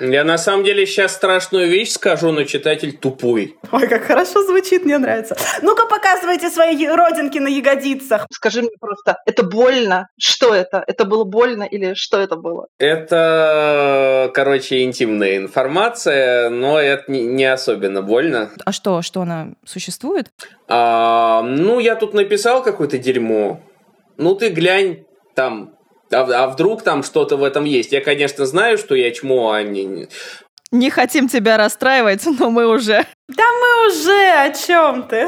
Я на самом деле сейчас страшную вещь скажу, но читатель тупой. Ой, как хорошо звучит, мне нравится. Ну-ка показывайте свои родинки на ягодицах. Скажи мне просто, это больно? Что это? Это было больно или что это было? Это, короче, интимная информация, но это не особенно больно. А что, что она существует? А, ну, я тут написал какое-то дерьмо. Ну, ты глянь, там а, а вдруг там что-то в этом есть? Я, конечно, знаю, что я чмо, а не... Не хотим тебя расстраивать, но мы уже... Да мы уже, о чем ты?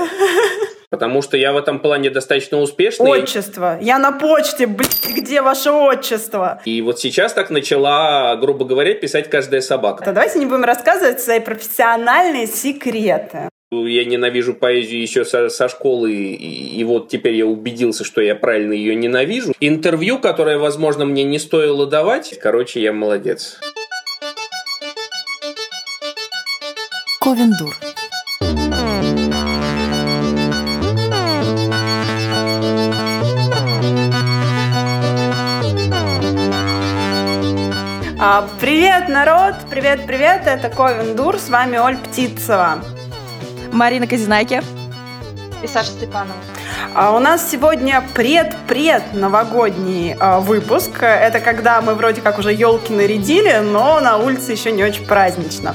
Потому что я в этом плане достаточно успешный. Отчество. Я на почте, блядь, где ваше отчество? И вот сейчас так начала, грубо говоря, писать каждая собака. То давайте не будем рассказывать свои профессиональные секреты. Я ненавижу поэзию еще со, со школы, и, и вот теперь я убедился, что я правильно ее ненавижу. Интервью, которое, возможно, мне не стоило давать, короче, я молодец. Ковендур. А, привет, народ! Привет-привет! Это Ковендур, с вами Оль Птицева. Марина Казинайки. И Саша Степанова. А у нас сегодня пред-пред новогодний а, выпуск. Это когда мы вроде как уже елки нарядили, но на улице еще не очень празднично.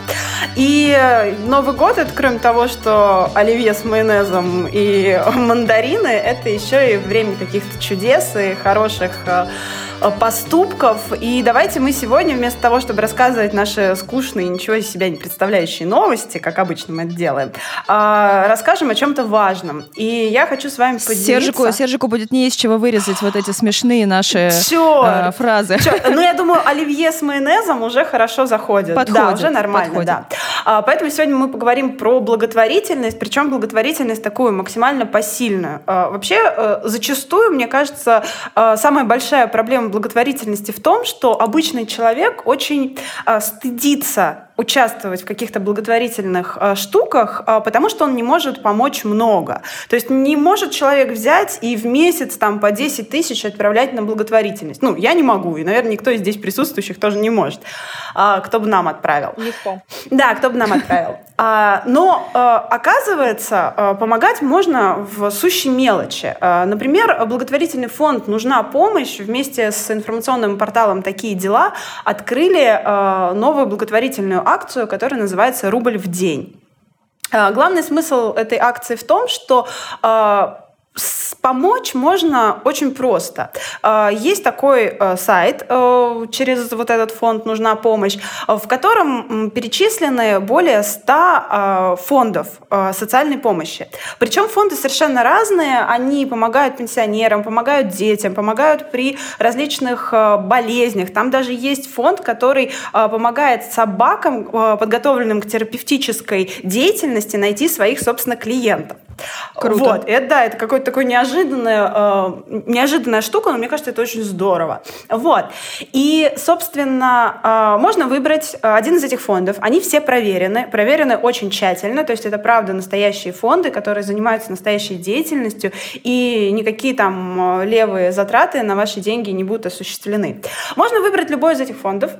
И Новый год, это кроме того, что оливье с майонезом и мандарины, это еще и время каких-то чудес и хороших а, Э, поступков. И давайте мы сегодня, вместо того, чтобы рассказывать наши скучные, ничего из себя не представляющие новости, как обычно мы это делаем, э, расскажем о чем-то важном. И я хочу с вами поделиться... Сержику, Сержику будет не из чего вырезать вот эти смешные наши! Э, фразы. Черт! Ну, я думаю, оливье с майонезом уже хорошо заходит. Подходит. Да, уже нормально, подходит. да. А, поэтому сегодня мы поговорим про благотворительность, причем благотворительность такую максимально посильную. А, вообще, зачастую, мне кажется, самая большая проблема благотворительности в том, что обычный человек очень э, стыдится участвовать в каких-то благотворительных э, штуках, э, потому что он не может помочь много. То есть не может человек взять и в месяц там по 10 тысяч отправлять на благотворительность. Ну, я не могу, и, наверное, никто из здесь присутствующих тоже не может. Э, кто бы нам отправил. Никто. Да, кто бы нам отправил. А, но, э, оказывается, э, помогать можно в сущей мелочи. Э, например, благотворительный фонд «Нужна помощь» вместе с информационным порталом «Такие дела» открыли новую благотворительную акцию, которая называется «Рубль в день». Главный смысл этой акции в том, что Помочь можно очень просто. А, есть такой э, сайт, э, через вот этот фонд «Нужна помощь», в котором перечислены более 100 а, фондов э, социальной помощи. Причем фонды совершенно разные. Они помогают пенсионерам, помогают детям, помогают при различных болезнях. Там даже есть фонд, который помогает собакам, подготовленным к терапевтической деятельности, найти своих, собственно, клиентов. Круто. Вот, это да, это какой-то такой неожиданная, э, неожиданная штука, но мне кажется, это очень здорово. Вот. И, собственно, э, можно выбрать э, один из этих фондов. Они все проверены, проверены очень тщательно, то есть это правда настоящие фонды, которые занимаются настоящей деятельностью, и никакие там э, левые затраты на ваши деньги не будут осуществлены. Можно выбрать любой из этих фондов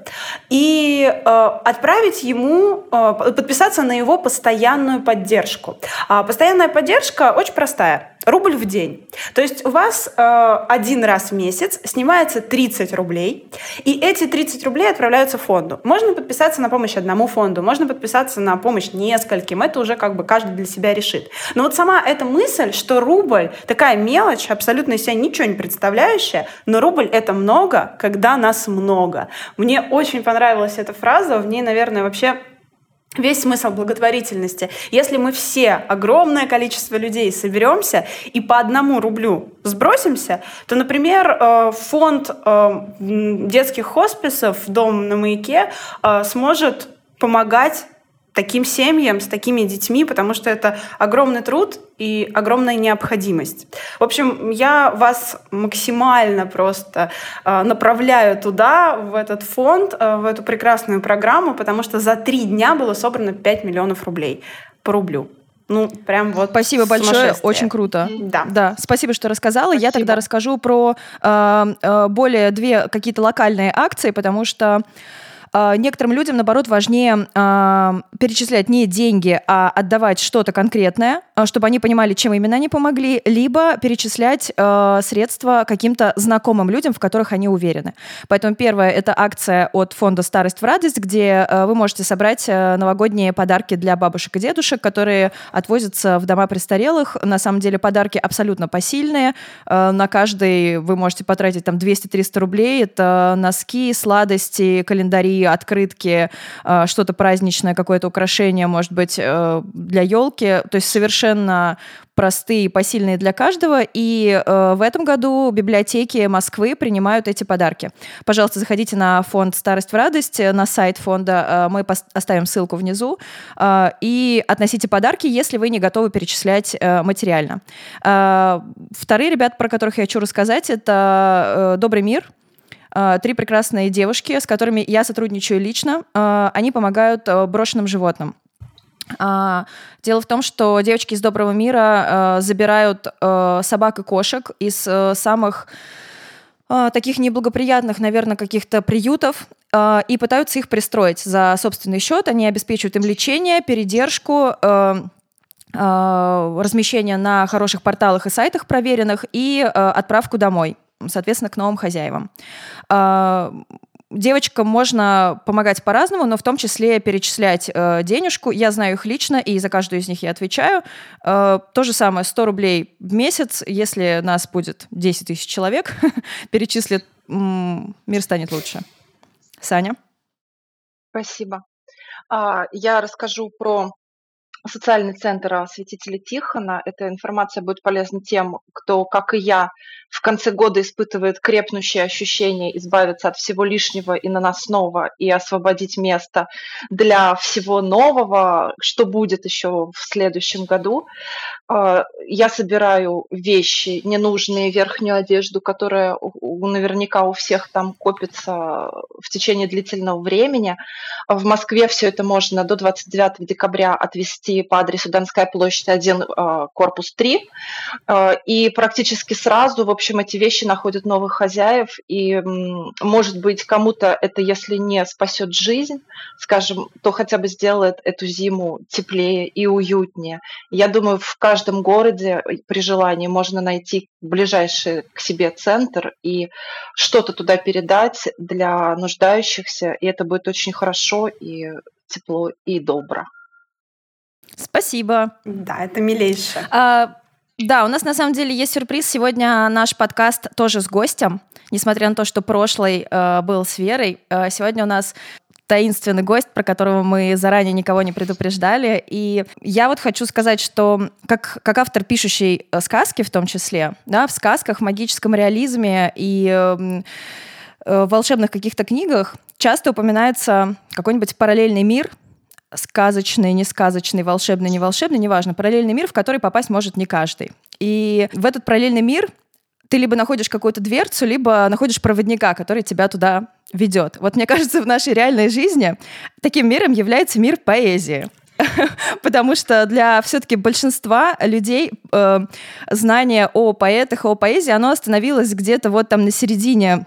и э, отправить ему, э, подписаться на его постоянную поддержку. А постоянная поддержка поддержка очень простая. Рубль в день. То есть у вас э, один раз в месяц снимается 30 рублей, и эти 30 рублей отправляются фонду. Можно подписаться на помощь одному фонду, можно подписаться на помощь нескольким. Это уже как бы каждый для себя решит. Но вот сама эта мысль, что рубль такая мелочь, абсолютно из себя ничего не представляющая, но рубль это много, когда нас много. Мне очень понравилась эта фраза, в ней, наверное, вообще весь смысл благотворительности. Если мы все, огромное количество людей, соберемся и по одному рублю сбросимся, то, например, э, фонд э, детских хосписов «Дом на маяке» э, сможет помогать таким семьям, с такими детьми, потому что это огромный труд и огромная необходимость. В общем, я вас максимально просто э, направляю туда, в этот фонд, э, в эту прекрасную программу, потому что за три дня было собрано 5 миллионов рублей по рублю. Ну, прям вот. Спасибо большое, очень круто. Да. Да, спасибо, что рассказала. Спасибо. Я тогда расскажу про э, э, более две какие-то локальные акции, потому что некоторым людям, наоборот, важнее а, перечислять не деньги, а отдавать что-то конкретное, а, чтобы они понимали, чем именно они помогли, либо перечислять средства каким-то знакомым людям, в которых они уверены. Поэтому первое — это акция от фонда «Старость в радость», где вы можете собрать новогодние подарки для бабушек и дедушек, которые отвозятся в дома престарелых. На самом деле подарки абсолютно посильные. На каждый вы можете потратить там 200-300 рублей. Это носки, сладости, календари, открытки, э, что-то праздничное, какое-то украшение, может быть, э, для елки. То есть совершенно простые, посильные для каждого. И э, в этом году библиотеки Москвы принимают эти подарки. Пожалуйста, заходите на фонд «Старость в радость», на сайт фонда, мы оставим ссылку внизу, и относите подарки, если вы не готовы перечислять материально. Вторые ребята, про которых я хочу рассказать, это «Добрый мир», три прекрасные девушки, с которыми я сотрудничаю лично. А, они помогают а, брошенным животным. Дело в том, что девочки из доброго мира забирают собак и кошек из самых таких неблагоприятных, наверное, каких-то приютов и пытаются их пристроить за собственный счет. Они обеспечивают им лечение, передержку, размещение на хороших порталах и сайтах проверенных и отправку домой соответственно, к новым хозяевам. А, девочкам можно помогать по-разному, но в том числе перечислять э, денежку. Я знаю их лично, и за каждую из них я отвечаю. Э, то же самое, 100 рублей в месяц, если нас будет 10 тысяч человек, перечислит, мир станет лучше. Саня? Спасибо. А, я расскажу про социальный центр святителя Тихона. Эта информация будет полезна тем, кто, как и я, в конце года испытывает крепнущее ощущение избавиться от всего лишнего и наносного и освободить место для всего нового, что будет еще в следующем году. А, я собираю вещи, ненужные, верхнюю одежду, которая наверняка у всех там копится в течение длительного времени. В Москве все это можно до 29 декабря отвести по адресу Донская площадь 1, а, корпус 3. А, и практически сразу, в общем, эти вещи находят новых хозяев. И, может быть, кому-то это, если не спасет жизнь, скажем, то хотя бы сделает эту зиму теплее и уютнее. Я думаю, в каждом каждом городе при желании можно найти ближайший к себе центр и что-то туда передать для нуждающихся, и это будет очень хорошо и тепло и добро. Спасибо. Да, это милейше. А, да, у нас на самом деле есть сюрприз. Сегодня наш подкаст тоже с гостем. Несмотря на то, что прошлый э, был с Верой, э, сегодня у нас таинственный гость, про которого мы заранее никого не предупреждали. И я вот хочу сказать, что как, как автор, пишущий э, сказки в том числе, да, в сказках, магическом реализме и э, э, в волшебных каких-то книгах часто упоминается какой-нибудь параллельный мир, сказочный, несказочный, волшебный, неволшебный, неважно, параллельный мир, в который попасть может не каждый. И в этот параллельный мир ты либо находишь какую-то дверцу, либо находишь проводника, который тебя туда ведет. Вот мне кажется, в нашей реальной жизни таким миром является мир поэзии. Потому что для все-таки большинства людей э, знание о поэтах, о поэзии, оно остановилось где-то вот там на середине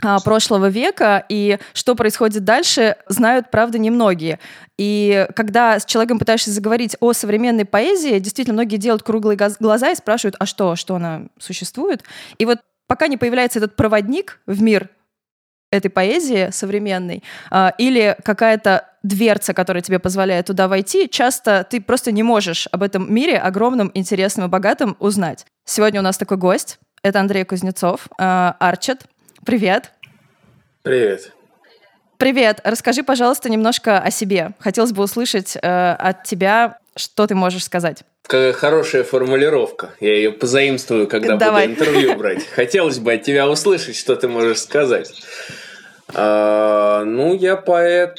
прошлого века, и что происходит дальше, знают, правда, немногие. И когда с человеком пытаешься заговорить о современной поэзии, действительно, многие делают круглые глаза и спрашивают, а что, что она существует? И вот пока не появляется этот проводник в мир этой поэзии современной, а, или какая-то дверца, которая тебе позволяет туда войти, часто ты просто не можешь об этом мире огромном, интересном и богатом узнать. Сегодня у нас такой гость. Это Андрей Кузнецов, а, Арчет, Привет. Привет. Привет. Расскажи, пожалуйста, немножко о себе. Хотелось бы услышать э, от тебя, что ты можешь сказать. Какая хорошая формулировка. Я ее позаимствую, когда Давай. буду интервью брать. Хотелось бы от тебя услышать, что ты можешь сказать. А, ну, я поэт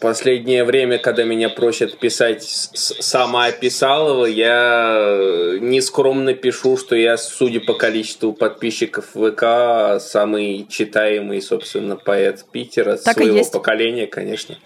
Последнее время, когда меня просят писать самоописалово, я нескромно пишу, что я, судя по количеству подписчиков ВК, самый читаемый, собственно, поэт Питера, так своего поколения, конечно.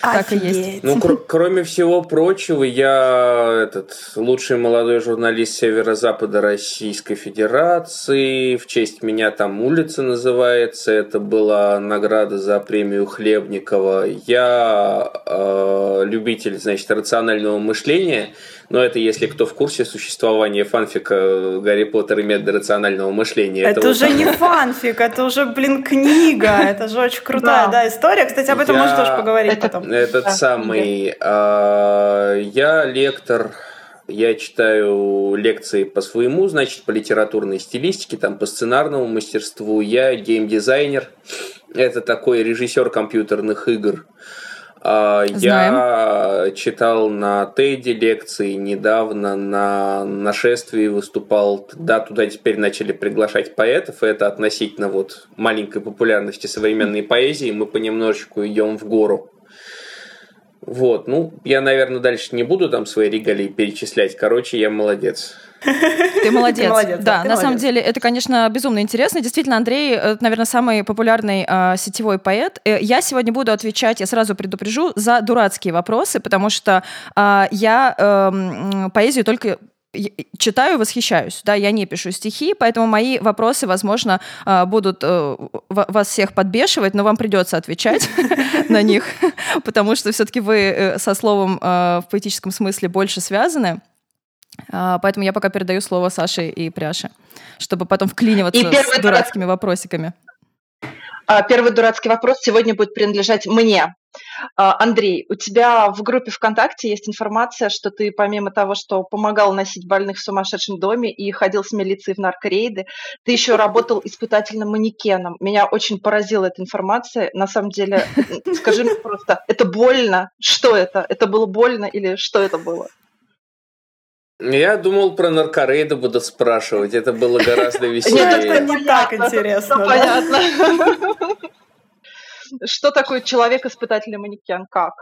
Так и есть. Ну, кр- кроме всего прочего, я этот лучший молодой журналист Северо-Запада Российской Федерации. В честь меня там улица называется. Это была награда за премию Хлебникова. Я э, любитель, значит, рационального мышления. Но это если кто в курсе существования фанфика Гарри Поттер и методы рационального мышления. Это, это уже вот... не фанфик, это уже, блин, книга. Это же очень крутая да. история. Кстати, об этом можно тоже поговорить потом. Этот самый... А, я лектор я читаю лекции по своему, значит, по литературной стилистике, там, по сценарному мастерству. Я геймдизайнер. Это такой режиссер компьютерных игр. А, Знаем. Я читал на Теди лекции недавно, на нашествии выступал. Да, туда теперь начали приглашать поэтов, и это относительно вот маленькой популярности современной поэзии. Мы понемножечку идем в гору. Вот, ну, я, наверное, дальше не буду там свои регалии перечислять. Короче, я молодец. Ты молодец. Ты молодец да, да на молодец. самом деле это, конечно, безумно интересно. Действительно, Андрей, это, наверное, самый популярный э, сетевой поэт. Э, я сегодня буду отвечать, я сразу предупрежу, за дурацкие вопросы, потому что э, я э, поэзию только читаю, восхищаюсь. Да, я не пишу стихи, поэтому мои вопросы, возможно, а, будут э, вас всех подбешивать, но вам придется отвечать на них, потому что все-таки вы э, со словом э, в поэтическом смысле больше связаны. А, поэтому я пока передаю слово Саше и Пряше, чтобы потом вклиниваться с дурацкими вопросиками. А, первый дурацкий вопрос сегодня будет принадлежать мне. А, Андрей, у тебя в группе ВКонтакте есть информация, что ты помимо того, что помогал носить больных в сумасшедшем доме и ходил с милицией в наркорейды, ты еще работал испытательным манекеном. Меня очень поразила эта информация. На самом деле, скажи мне просто, это больно? Что это? Это было больно или что это было? Я думал, про наркорейды буду спрашивать. Это было гораздо веселее. Нет, это не так интересно. Понятно. Что такое человек-испытательный манекен? Как?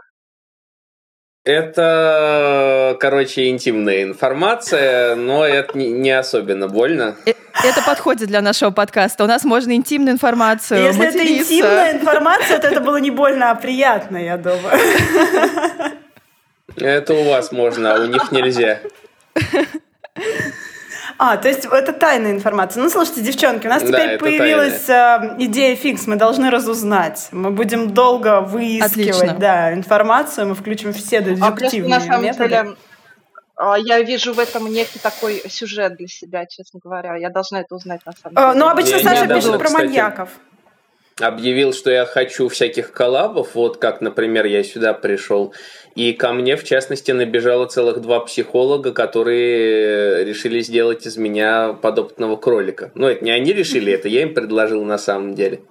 Это, короче, интимная информация, но это не особенно больно. Э, это подходит для нашего подкаста. У нас можно интимную информацию. Если материться. это интимная информация, то это было не больно, а приятно, я думаю. Это у вас можно, а у них нельзя. А, то есть это тайная информация. Ну, слушайте, девчонки, у нас теперь да, появилась тайная. идея фикс, мы должны разузнать. Мы будем долго выискивать да, информацию, мы включим все дедуктивные а на самом методы. Деле, а, я вижу в этом некий такой сюжет для себя, честно говоря. Я должна это узнать на самом а, деле. Ну, обычно я, Саша пишет про кстати, маньяков объявил, что я хочу всяких коллабов, вот как, например, я сюда пришел, и ко мне, в частности, набежало целых два психолога, которые решили сделать из меня подопытного кролика. Ну, это не они решили, это я им предложил на самом деле.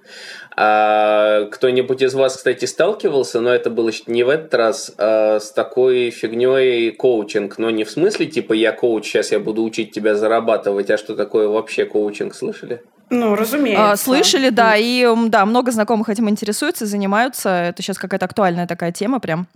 А кто-нибудь из вас, кстати, сталкивался, но это было не в этот раз, а с такой фигней коучинг. Но не в смысле, типа, я коуч, сейчас я буду учить тебя зарабатывать, а что такое вообще коучинг, слышали? Ну, разумеется. А, слышали, да, и да, много знакомых этим интересуются, занимаются. Это сейчас какая-то актуальная такая тема прям.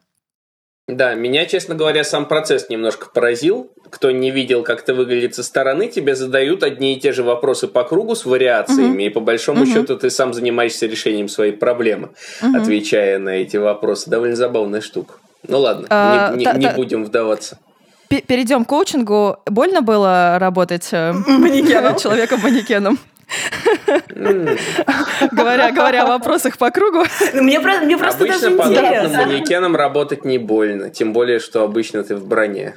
Да, меня, честно говоря, сам процесс немножко поразил. Кто не видел, как это выглядит со стороны, тебе задают одни и те же вопросы по кругу с вариациями, uh и по большому uh счету ты сам занимаешься решением своей проблемы, uh отвечая на эти вопросы. Довольно забавная штука. Ну ладно, а, не, не, не будем вдаваться. Перейдем к коучингу. Больно было работать э, человеком-манекеном? Говоря, говоря о вопросах по кругу. Мне, мне просто обычно даже интересно. манекеном работать не больно, тем более, что обычно ты в броне.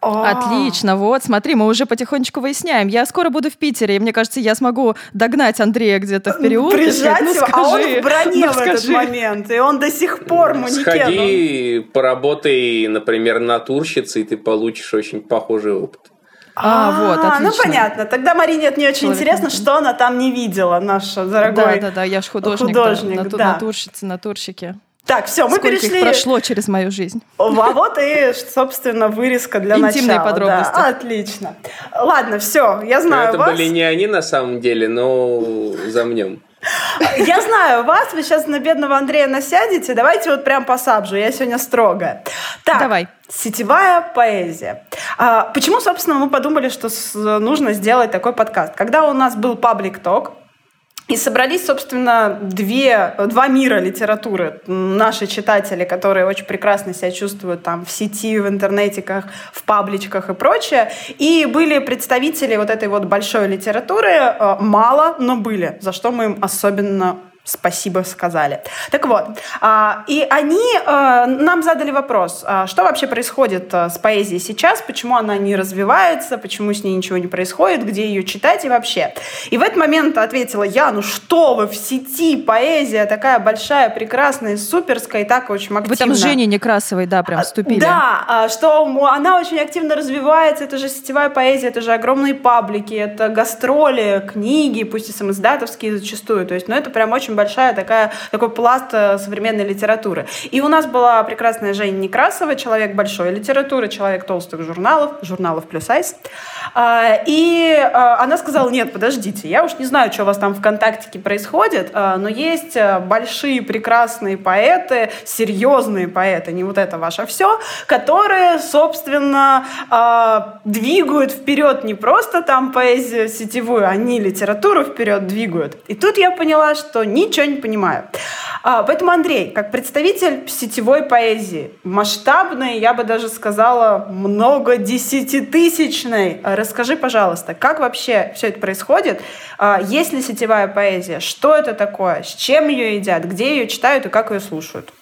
Отлично, вот, смотри, мы уже потихонечку выясняем. Я скоро буду в Питере, и мне кажется, я смогу догнать Андрея где-то в переулке. Прижать ну, его, скажи, а он в броне ну, в этот момент, и он до сих пор манекеном. Сходи, поработай, например, натурщицей, и ты получишь очень похожий опыт. А, вот, а, ну, отлично. Ну, понятно. Тогда Марине это не очень Человек. интересно, что она там не видела, наша дорогой Да, да, да, я же художник, художник да, да. натурщица, натурщики. Так, все, мы Сколько перешли. Их прошло через мою жизнь. А вот и, собственно, вырезка для Интимные начала. подробности. Да, отлично. Ладно, все, я знаю Это вас. были не они на самом деле, но замнем. Я знаю вас, вы сейчас на бедного Андрея насядете. Давайте вот прям по сабжу, я сегодня строгая. Так, Давай. Сетевая поэзия. А, почему, собственно, мы подумали, что нужно сделать такой подкаст? Когда у нас был паблик ток, и собрались, собственно, две, два мира литературы. Наши читатели, которые очень прекрасно себя чувствуют там в сети, в интернетиках, в пабличках и прочее. И были представители вот этой вот большой литературы. Э, мало, но были, за что мы им особенно спасибо сказали. Так вот, а, и они а, нам задали вопрос, а, что вообще происходит с поэзией сейчас, почему она не развивается, почему с ней ничего не происходит, где ее читать и вообще. И в этот момент ответила я, ну что вы, в сети поэзия такая большая, прекрасная, суперская и так очень активно. Вы там с Женей Некрасовой, да, прям вступили. Да, что она очень активно развивается, это же сетевая поэзия, это же огромные паблики, это гастроли, книги, пусть и самоиздатовские зачастую, то есть, ну это прям очень большая такая, такой пласт э, современной литературы. И у нас была прекрасная Женя Некрасова, человек большой литературы, человек толстых журналов, журналов плюс айс. А, и а, она сказала, нет, подождите, я уж не знаю, что у вас там ВКонтакте происходит, а, но есть э, большие прекрасные поэты, серьезные поэты, не вот это ваше все, которые, собственно, двигают вперед не просто там поэзию сетевую, они литературу вперед двигают. И тут я поняла, что ни ничего не понимаю. А, поэтому, Андрей, как представитель сетевой поэзии, масштабной, я бы даже сказала, много десятитысячной, расскажи, пожалуйста, как вообще все это происходит? А, есть ли сетевая поэзия? Что это такое? С чем ее едят? Где ее читают и как ее слушают?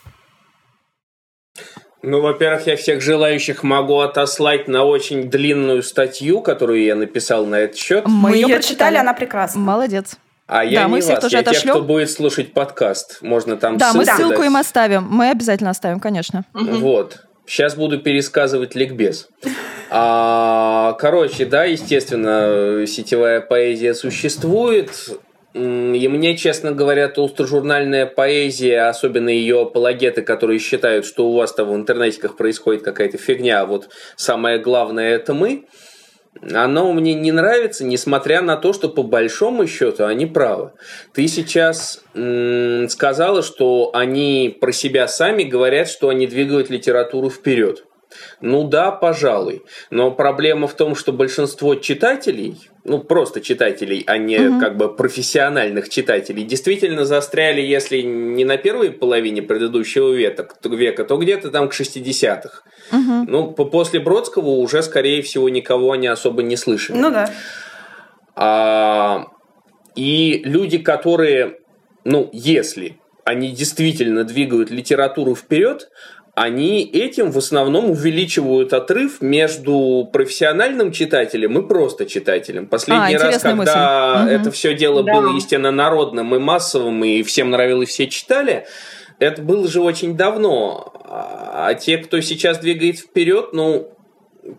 Ну, во-первых, я всех желающих могу отослать на очень длинную статью, которую я написал на этот счет. Мы, Мы ее прочитали, читали, она прекрасна. Молодец. А я да, не мы всех вас, тоже я отошлем. тех, кто будет слушать подкаст. Можно там Да, мы ссылку дать. им оставим. Мы обязательно оставим, конечно. Вот. Сейчас буду пересказывать ликбез. А, короче, да, естественно, сетевая поэзия существует. И мне, честно говоря, толстожурнальная поэзия, особенно ее апологеты, которые считают, что у вас там в интернетиках происходит какая-то фигня, а вот самое главное это мы – оно мне не нравится, несмотря на то, что по большому счету они правы. Ты сейчас сказала, что они про себя сами говорят, что они двигают литературу вперед. Ну да, пожалуй. Но проблема в том, что большинство читателей, ну просто читателей, а не угу. как бы профессиональных читателей, действительно застряли, если не на первой половине предыдущего века, века то где-то там к 60-х. Угу. Ну, после Бродского уже, скорее всего, никого они особо не слышали. Ну да. А, и люди, которые, ну, если они действительно двигают литературу вперед, они этим в основном увеличивают отрыв между профессиональным читателем и просто читателем. Последний а, раз, когда мысль. это все дело да. было, естественно, народным и массовым, и всем нравилось, все читали, это было же очень давно. А те, кто сейчас двигает вперед, ну,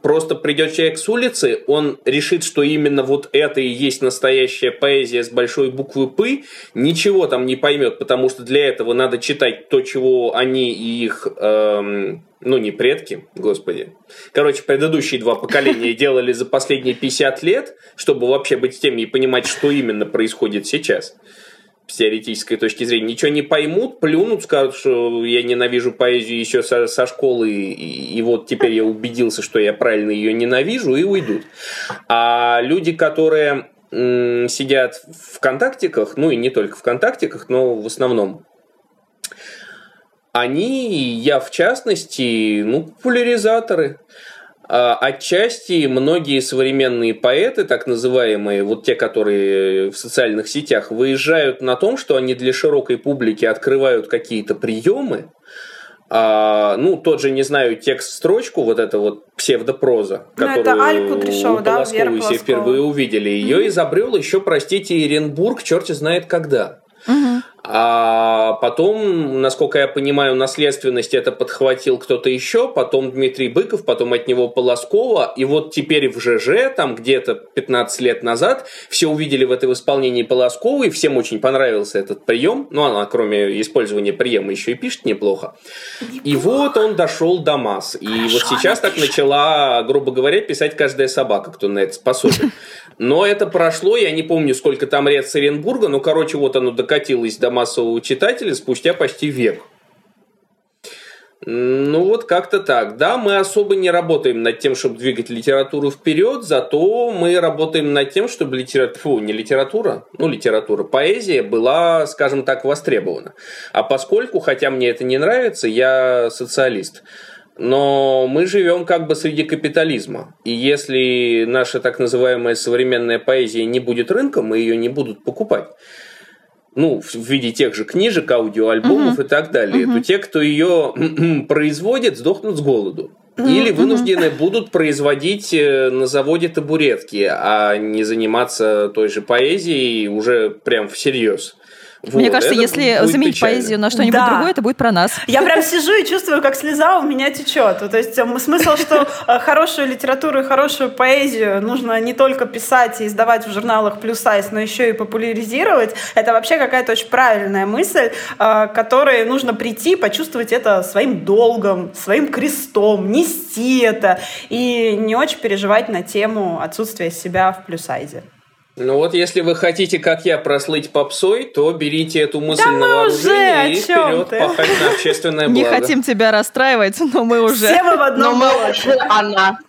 просто придет человек с улицы, он решит, что именно вот это и есть настоящая поэзия с большой буквы «П», ничего там не поймет, потому что для этого надо читать то, чего они и их, эм, ну не предки, господи. Короче, предыдущие два поколения делали за последние 50 лет, чтобы вообще быть в теме и понимать, что именно происходит сейчас с теоретической точки зрения, ничего не поймут, плюнут, скажут, что я ненавижу поэзию еще со, со школы, и, и вот теперь я убедился, что я правильно ее ненавижу, и уйдут. А люди, которые сидят в ВКонтактиках, ну и не только в ВКонтактиках, но в основном, они, я в частности, ну, популяризаторы. А, отчасти многие современные поэты, так называемые, вот те, которые в социальных сетях, выезжают на том, что они для широкой публики открывают какие-то приемы, а, ну, тот же, не знаю, текст-строчку, вот это вот псевдопроза, ну, которую это Аль Кудряшова, да, Вера все впервые увидели. Ее mm-hmm. изобрел еще, простите, Иренбург, черти знает когда. А потом, насколько я понимаю, наследственность это подхватил кто-то еще, потом Дмитрий Быков, потом от него Полоскова, и вот теперь в ЖЖ, там где-то 15 лет назад, все увидели в этом исполнении Полоскова, и всем очень понравился этот прием, ну, она кроме использования приема еще и пишет неплохо. неплохо. И вот он дошел до масс. И Хорошо, вот сейчас так начала, грубо говоря, писать каждая собака, кто на это способен. Но это прошло, я не помню, сколько там лет с Оренбурга, но, короче, вот оно докатилось до массового читателя спустя почти век. Ну вот как-то так. Да, мы особо не работаем над тем, чтобы двигать литературу вперед, зато мы работаем над тем, чтобы литература, не литература, ну литература, поэзия была, скажем так, востребована. А поскольку, хотя мне это не нравится, я социалист, но мы живем как бы среди капитализма. И если наша так называемая современная поэзия не будет рынком, мы ее не будут покупать ну, в виде тех же книжек, аудиоальбомов uh-huh. и так далее, uh-huh. то те, кто ее производит, сдохнут с голоду. Или вынуждены будут производить э, на заводе табуретки, а не заниматься той же поэзией уже прям всерьез. Вот, Мне кажется, если заменить печально. поэзию на что-нибудь да. другое, это будет про нас. Я прям сижу и чувствую, как слеза у меня течет. То есть смысл, что э, хорошую литературу и хорошую поэзию нужно не только писать и издавать в журналах плюс сайз, но еще и популяризировать, это вообще какая-то очень правильная мысль, э, которой нужно прийти, почувствовать это своим долгом, своим крестом, нести это и не очень переживать на тему отсутствия себя в плюс сайзе. Ну вот, если вы хотите, как я, прослыть попсой, то берите эту мысль да на вооружение и вперед ты? пахать на общественное благо. Не хотим тебя расстраивать, но мы уже... Все мы в одном Но мы уже она.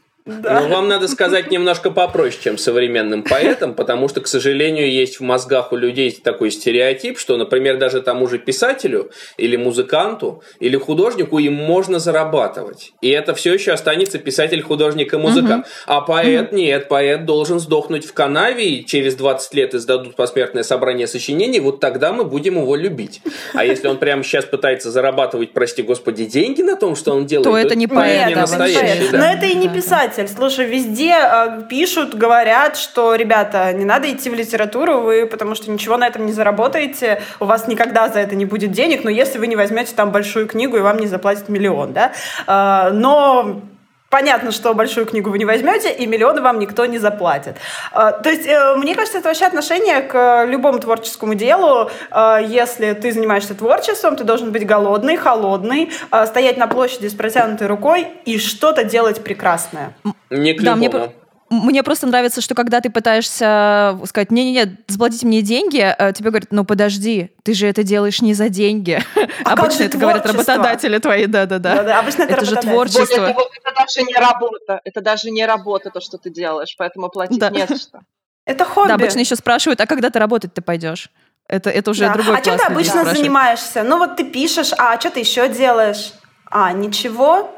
Да. Но вам надо сказать немножко попроще, чем современным поэтам, потому что, к сожалению, есть в мозгах у людей такой стереотип, что, например, даже тому же писателю или музыканту или художнику им можно зарабатывать. И это все еще останется писатель, художник и музыкант. Угу. А поэт угу. нет, поэт должен сдохнуть в канаве, и через 20 лет издадут посмертное собрание сочинений, вот тогда мы будем его любить. А если он прямо сейчас пытается зарабатывать, прости господи, деньги на том, что он делает, то, то это не поэт. Не настоящий, да. Но это и не писатель писатель. Слушай, везде э, пишут, говорят, что, ребята, не надо идти в литературу, вы потому что ничего на этом не заработаете, у вас никогда за это не будет денег, но если вы не возьмете там большую книгу и вам не заплатят миллион, да. Э, но Понятно, что большую книгу вы не возьмете, и миллионы вам никто не заплатит. А, то есть, э, мне кажется, это вообще отношение к любому творческому делу. А, если ты занимаешься творчеством, ты должен быть голодный, холодный, стоять на площади с протянутой рукой и что-то делать прекрасное. Не к да, мне, мне просто нравится, что когда ты пытаешься сказать, не-не-не, заплатите мне деньги, э, тебе говорят, ну подожди, ты же это делаешь не за деньги. А обычно это говорят работодатели твои, да-да-да. Да, обычно это, это же творчество. Более того, это даже не работа, это даже не работа, то, что ты делаешь, поэтому платить да. не за что. Это хобби. Да, обычно еще спрашивают, а когда ты работать ты пойдешь? Это, это уже да. другой А чем ты обычно занимаешься? Ну вот ты пишешь, а что ты еще делаешь? А, ничего?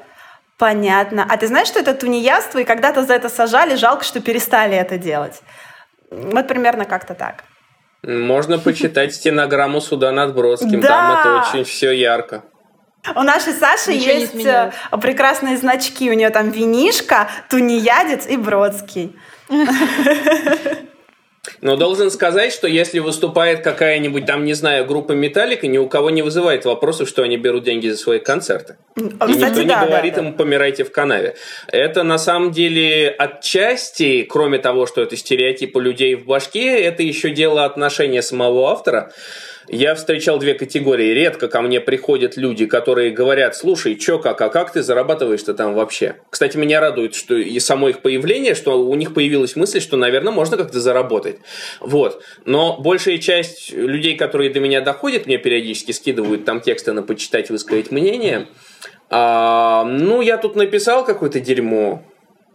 Понятно. А ты знаешь, что это тунеядство, и когда-то за это сажали, жалко, что перестали это делать? Вот примерно как-то так. Можно почитать стенограмму суда над Бродским. Да. Там это очень все ярко. У нашей Саши Ничего есть э, прекрасные значки. У нее там винишка, тунеядец и Бродский. Но должен сказать, что если выступает какая-нибудь там, не знаю, группа Металлика, ни у кого не вызывает вопросов, что они берут деньги за свои концерты. А, и кстати, никто да, не говорит да, им «помирайте в канаве». Это на самом деле отчасти, кроме того, что это стереотипы людей в башке, это еще дело отношения самого автора. Я встречал две категории. Редко ко мне приходят люди, которые говорят, слушай, чё как, а как ты зарабатываешь-то там вообще? Кстати, меня радует, что и само их появление, что у них появилась мысль, что, наверное, можно как-то заработать. Вот. Но большая часть людей, которые до меня доходят, мне периодически скидывают там тексты на почитать, высказать мнение. А, ну, я тут написал какое-то дерьмо.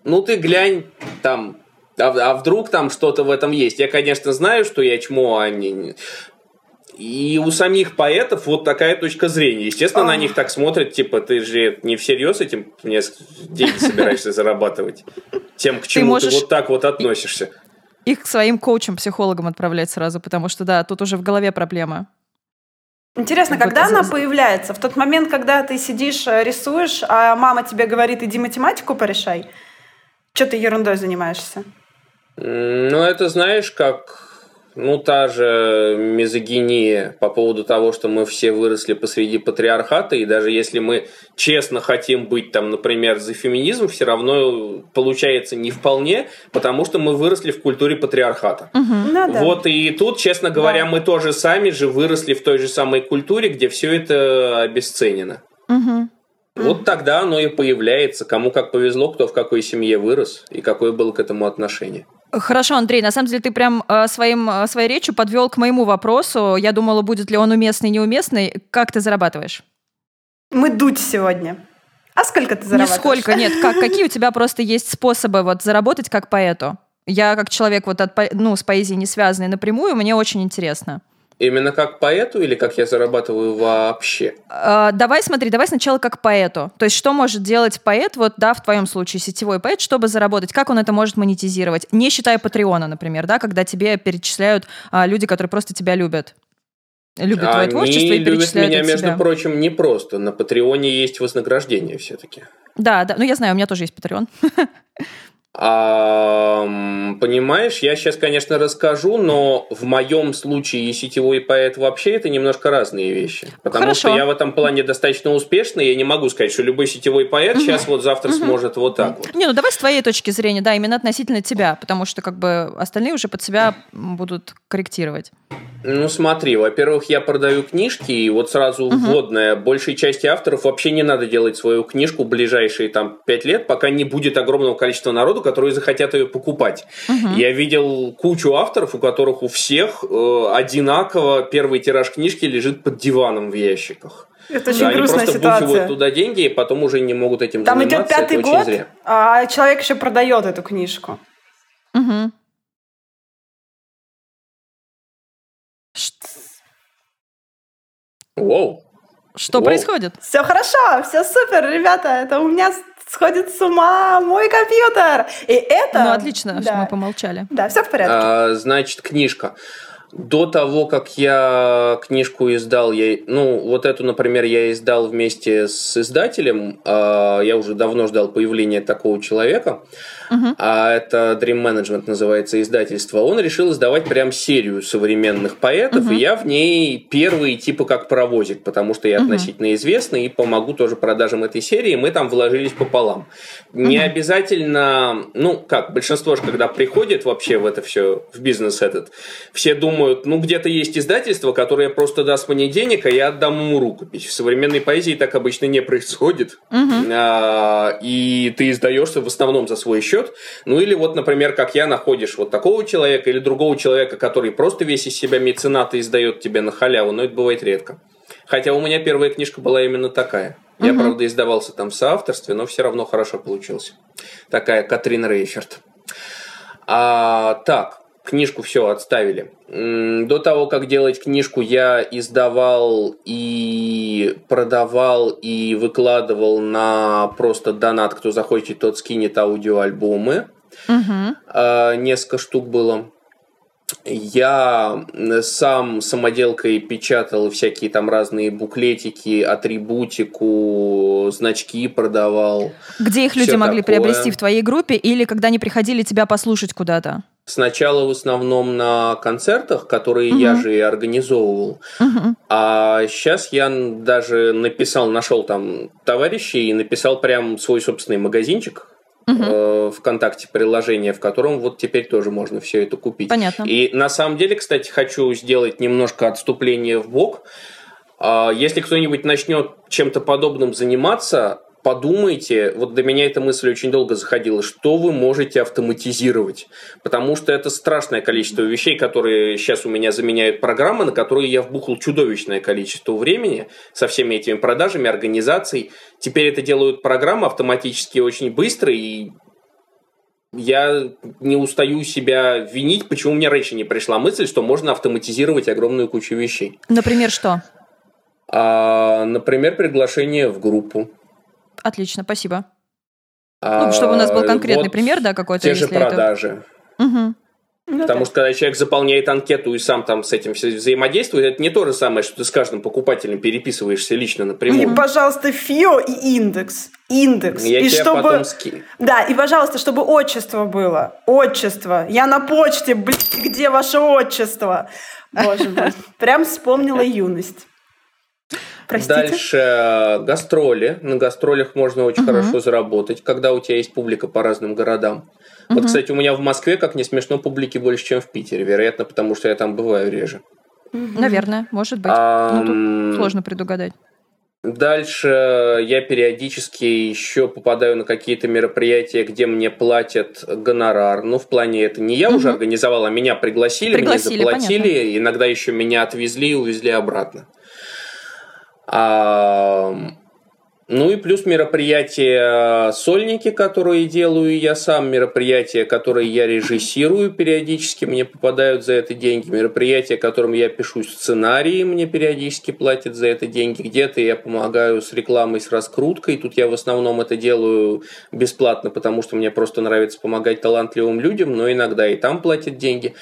Ну, ты глянь, там, а, а вдруг там что-то в этом есть? Я, конечно, знаю, что я чмо, а не... И у самих поэтов вот такая точка зрения. Естественно, на них так смотрят, типа, ты же не всерьез этим мне деньги собираешься зарабатывать. Тем, к чему ты, вот так вот относишься. Их к своим коучам, психологам отправлять сразу, потому что, да, тут уже в голове проблема. Интересно, когда она появляется? В тот момент, когда ты сидишь, э, рисуешь, а мама тебе говорит, иди математику порешай? Что ты ерундой занимаешься? Ну, это знаешь, как ну, та же мизогиния по поводу того, что мы все выросли посреди патриархата, и даже если мы честно хотим быть там, например, за феминизм, все равно получается не вполне, потому что мы выросли в культуре патриархата. Угу. Ну, да. Вот и тут, честно говоря, да. мы тоже сами же выросли в той же самой культуре, где все это обесценено. Угу. Вот тогда оно и появляется, кому как повезло, кто в какой семье вырос и какое было к этому отношение. Хорошо, Андрей, на самом деле ты прям э, своим, э, своей речью подвел к моему вопросу. Я думала, будет ли он уместный, неуместный. Как ты зарабатываешь? Мы дуть сегодня. А сколько ты зарабатываешь? Нисколько, нет. Как, какие у тебя просто есть способы вот заработать как поэту? Я как человек вот от, ну, с поэзией не связанный напрямую, мне очень интересно. Именно как поэту или как я зарабатываю вообще? Э, давай смотри, давай сначала как поэту. То есть что может делать поэт, вот да, в твоем случае сетевой поэт, чтобы заработать? Как он это может монетизировать? Не считая Патреона, например, да, когда тебе перечисляют а, люди, которые просто тебя любят. Любят твое творчество и любят меня, между себя. прочим, не просто. На Патреоне есть вознаграждение все-таки. Да, да, ну я знаю, у меня тоже есть Патреон. А, понимаешь, я сейчас, конечно, расскажу, но в моем случае и сетевой поэт вообще это немножко разные вещи. Потому Хорошо. что я в этом плане достаточно успешный. Я не могу сказать, что любой сетевой поэт сейчас вот завтра сможет вот так вот. Не, ну давай с твоей точки зрения, да, именно относительно тебя, потому что как бы остальные уже под себя будут корректировать. Ну смотри, во-первых, я продаю книжки, и вот сразу вводная. Большей части авторов вообще не надо делать свою книжку ближайшие там пять лет, пока не будет огромного количества народу, которые захотят ее покупать. Я видел кучу авторов, у которых у всех э, одинаково первый тираж книжки лежит под диваном в ящиках. Это очень Да, они грустная просто ситуация. вбухивают туда деньги, и потом уже не могут этим Там заниматься. идет пятый это очень год, зря. а человек еще продает эту книжку. Мгм. Воу. Что Воу. происходит? Все хорошо, все супер, ребята. Это у меня сходит с ума мой компьютер. И это... Ну, отлично, что Да. мы помолчали. Да, все в порядке. А, значит, книжка. До того, как я книжку издал, я, ну, вот эту, например, я издал вместе с издателем. а, я уже давно ждал появления такого человека. А это Dream Management называется издательство. Он решил издавать прям серию современных поэтов, и я в ней первый типа как паровозик, потому что я относительно известный и помогу тоже продажам этой серии. Мы там вложились пополам. Не обязательно, ну как, большинство же, когда приходит вообще в это все, в бизнес этот, все думают, ну где-то есть издательство, которое просто даст мне денег, а я отдам ему рукопись. В современной поэзии так обычно не происходит. А, и ты издаешься в основном за свой счет. Ну или вот, например, как я, находишь вот такого человека или другого человека, который просто весь из себя мецената издает тебе на халяву, но это бывает редко. Хотя у меня первая книжка была именно такая. Я, правда, издавался там в соавторстве, но все равно хорошо получился. Такая Катрин Рейферт. А, так, книжку все отставили. До того, как делать книжку, я издавал и продавал и выкладывал на просто донат, кто захочет, тот скинет аудиоальбомы. А, Несколько штук было. Я сам самоделкой печатал всякие там разные буклетики, атрибутику, значки продавал. Где их люди могли такое. приобрести в твоей группе или когда они приходили тебя послушать куда-то? Сначала в основном на концертах, которые я же и организовывал. А сейчас я даже написал, нашел там товарищей и написал прям свой собственный магазинчик э, ВКонтакте приложение, в котором вот теперь тоже можно все это купить. Понятно. И на самом деле, кстати, хочу сделать немножко отступление в бок. А, Если кто-нибудь начнет чем-то подобным заниматься, подумайте, вот до меня эта мысль очень долго заходила, что вы можете автоматизировать. Потому что это страшное количество вещей, которые сейчас у меня заменяют программы, на которые я вбухал чудовищное количество времени со всеми этими продажами, организацией. Теперь это делают программы автоматически очень быстро, и я не устаю себя винить, почему мне раньше не пришла мысль, что можно автоматизировать огромную кучу вещей. Например, что? А, например, приглашение в группу. Отлично, спасибо. А, Ну, чтобы у нас был конкретный вот пример, да, какой-то, Те же если это- продажи. Мгм. Ну Потому да. что когда человек заполняет анкету и сам там с этим все взаимодействует, это не то же самое, что ты с каждым покупателем переписываешься лично И, напрямую. пожалуйста, ФИО и индекс. Индекс. Я и тебе чтобы... потом ски... Да, и, пожалуйста, чтобы отчество было. Отчество. Я на почте, блядь, где ваше отчество? Боже мой. Прям вспомнила юность. Простите? Дальше э, гастроли. На гастролях можно очень хорошо заработать, когда у тебя есть публика по разным городам. Вот, кстати, у меня в Москве, как не смешно, публики больше, чем в Питере. Вероятно, потому что я там бываю реже. Наверное, может быть. Ам, Ну, тут сложно предугадать. Дальше я периодически еще попадаю на какие-то мероприятия, где мне платят гонорар. Ну, в плане это не я угу. уже организовал, а меня пригласили, пригласили мне заплатили. Понятно. Иногда еще меня отвезли и увезли обратно. А, ну и плюс мероприятия сольники, которые делаю я сам, мероприятия, которые я режиссирую периодически, мне попадают за это деньги, мероприятия, которым я пишу сценарии, мне периодически платят за это деньги, где-то я помогаю с рекламой, с раскруткой, тут я в основном это делаю бесплатно, потому что мне просто нравится помогать талантливым людям, но иногда и там платят деньги.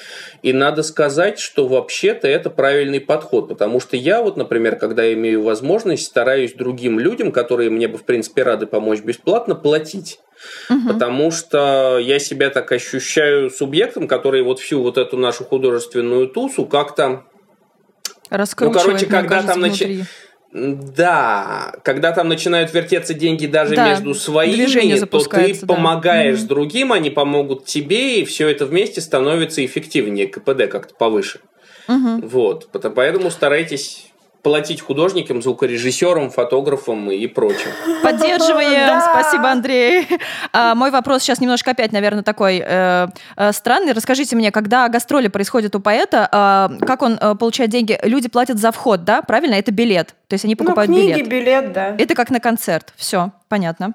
И надо сказать, что вообще-то это правильный подход, потому что я вот, например, когда имею возможность, стараюсь другим людям, которые которые мне бы, в принципе, рады помочь бесплатно, платить. Угу. Потому что я себя так ощущаю субъектом, который вот всю вот эту нашу художественную тусу как-то... Ну, короче, когда там начинает... Да, когда там начинают вертеться деньги даже да, между своими, то ты да. помогаешь угу. другим, они помогут тебе, и все это вместе становится эффективнее, КПД как-то повыше. Угу. Вот, поэтому старайтесь платить художникам, звукорежиссерам, фотографам и прочим. Поддерживаем, спасибо, Андрей. А, мой вопрос сейчас немножко опять, наверное, такой э, э, странный. Расскажите мне, когда гастроли происходят у поэта, э, как он получает деньги? Люди платят за вход, да? Правильно? Это билет. То есть они ну, покупают ну, книги, билет. билет, да. Это как на концерт. Все, понятно.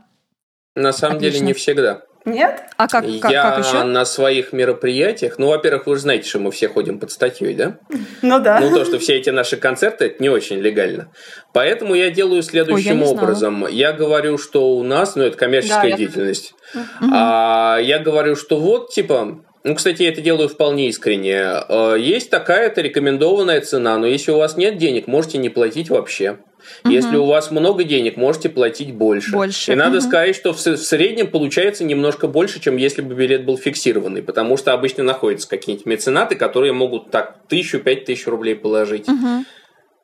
На самом Отлично. деле не всегда. Нет? А как, как, я как еще? на своих мероприятиях, ну, во-первых, вы же знаете, что мы все ходим под статьей, да? Ну да. Ну, то, что все эти наши концерты, это не очень легально. Поэтому я делаю следующим Ой, я образом. Я говорю, что у нас, ну, это коммерческая да, деятельность. Я... А, я говорю, что вот, типа, ну, кстати, я это делаю вполне искренне. А, есть такая-то рекомендованная цена, но если у вас нет денег, можете не платить вообще. Угу. Если у вас много денег, можете платить больше. Больше. И надо угу. сказать, что в, в среднем получается немножко больше, чем если бы билет был фиксированный, потому что обычно находятся какие-нибудь меценаты, которые могут так тысячу, пять тысяч рублей положить. Угу.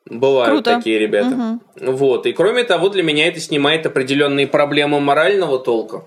Бывают Круто. такие ребята. Угу. Вот. И кроме того, для меня это снимает определенные проблемы морального толка.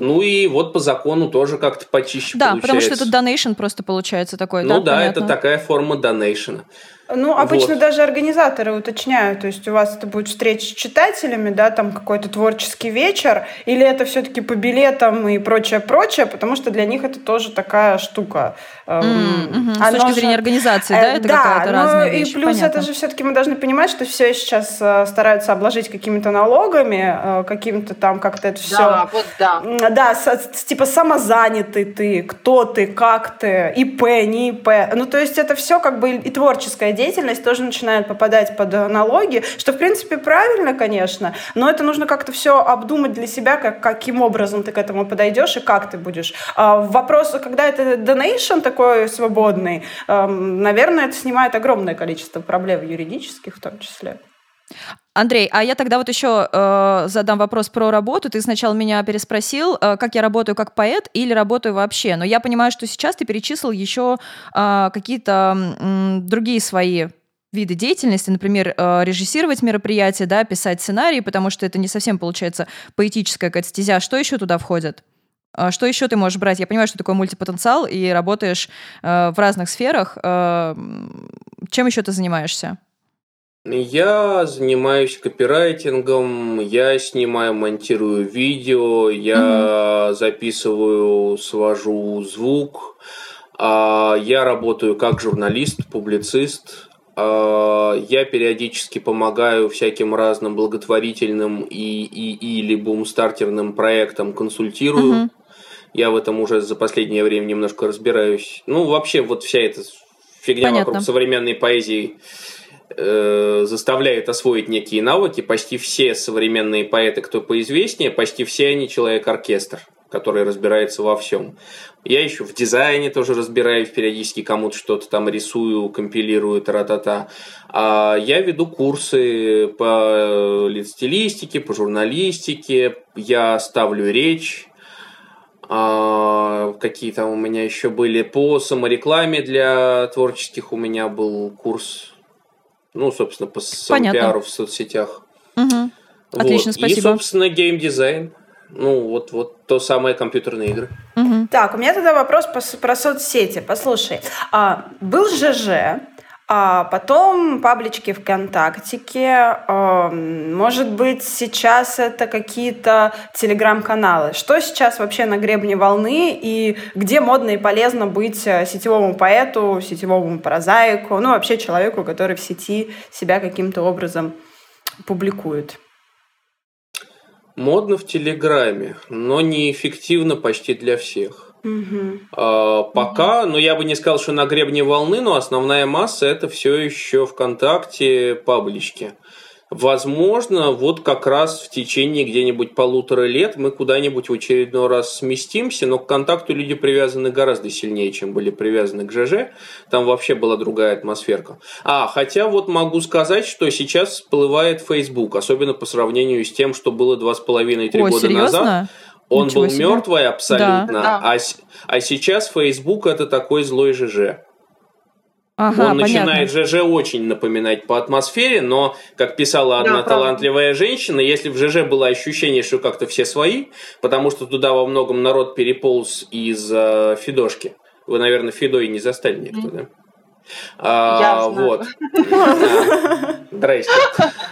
Ну и вот по закону тоже как-то почище да, получается. Потому что это donation просто получается такой, ну, да? да, это такая форма донейшена. Ну, обычно вот. даже организаторы уточняют, то есть у вас это будет встреча с читателями, да, там какой-то творческий вечер, или это все-таки по билетам и прочее, прочее, потому что для них это тоже такая штука. Mm-hmm. С точки зрения организации, да, это да, какая-то разная вещь. И плюс Понятно. это же все-таки мы должны понимать, что все сейчас э, стараются обложить какими-то налогами, э, каким-то там как-то это все. Да, вот да. Да, с, типа самозанятый ты, кто ты, как ты, ИП, не ИП. Ну, то есть это все как бы и творческое деятельность тоже начинает попадать под налоги, что, в принципе, правильно, конечно, но это нужно как-то все обдумать для себя, как, каким образом ты к этому подойдешь и как ты будешь. А вопрос, когда это donation такой свободный, наверное, это снимает огромное количество проблем юридических в том числе. Андрей, а я тогда вот еще э, задам вопрос про работу. Ты сначала меня переспросил, э, как я работаю как поэт или работаю вообще. Но я понимаю, что сейчас ты перечислил еще э, какие-то э, другие свои виды деятельности, например, э, режиссировать мероприятия, да, писать сценарии, потому что это не совсем получается поэтическая какая-то стезя. Что еще туда входит? Э, что еще ты можешь брать? Я понимаю, что такое мультипотенциал, и работаешь э, в разных сферах. Э, чем еще ты занимаешься? Я занимаюсь копирайтингом, я снимаю, монтирую видео, я mm-hmm. записываю, свожу звук, а, я работаю как журналист, публицист, а, я периодически помогаю всяким разным благотворительным и, и или бумстартерным проектам, консультирую. Mm-hmm. Я в этом уже за последнее время немножко разбираюсь. Ну, вообще, вот вся эта фигня Понятно. вокруг современной поэзии Э, заставляет освоить некие навыки. Почти все современные поэты, кто поизвестнее, почти все они человек-оркестр, который разбирается во всем. Я еще в дизайне тоже разбираюсь, периодически кому-то что-то там рисую, компилирую, тра-та-та. А я веду курсы по стилистике, по журналистике, я ставлю речь, а, какие там у меня еще были по саморекламе для творческих у меня был курс ну, собственно, по пиару в соцсетях. Угу. Вот. Отлично, спасибо. И, собственно, геймдизайн. Ну, вот, вот то самое компьютерные игры. Угу. Так, у меня тогда вопрос по, про соцсети. Послушай, а, был ЖЖ, а потом паблички ВКонтактике, эм, может быть, сейчас это какие-то телеграм-каналы. Что сейчас вообще на гребне волны и где модно и полезно быть э, сетевому поэту, сетевому прозаику, ну, вообще человеку, который в сети себя каким-то образом публикует? Модно в Телеграме, но неэффективно почти для всех. Угу. Пока, угу. ну я бы не сказал, что на гребне волны, но основная масса это все еще ВКонтакте паблички. Возможно, вот как раз в течение где-нибудь полутора лет мы куда-нибудь в очередной раз сместимся, но к контакту люди привязаны гораздо сильнее, чем были привязаны к ЖЖ. Там вообще была другая атмосферка. А, хотя вот могу сказать, что сейчас всплывает Facebook, особенно по сравнению с тем, что было два с половиной три года серьезно? назад. Он Ничего был себе. мертвый абсолютно, да. а, а сейчас Facebook это такой злой ЖЖ. Ага, Он начинает ЖЖ очень напоминать по атмосфере, но, как писала одна да, талантливая женщина, если в ЖЖ было ощущение, что как-то все свои, потому что туда во многом народ переполз из э, Фидошки. Вы, наверное, Фидой не застали никто, mm. да? А, вот. Здрасте.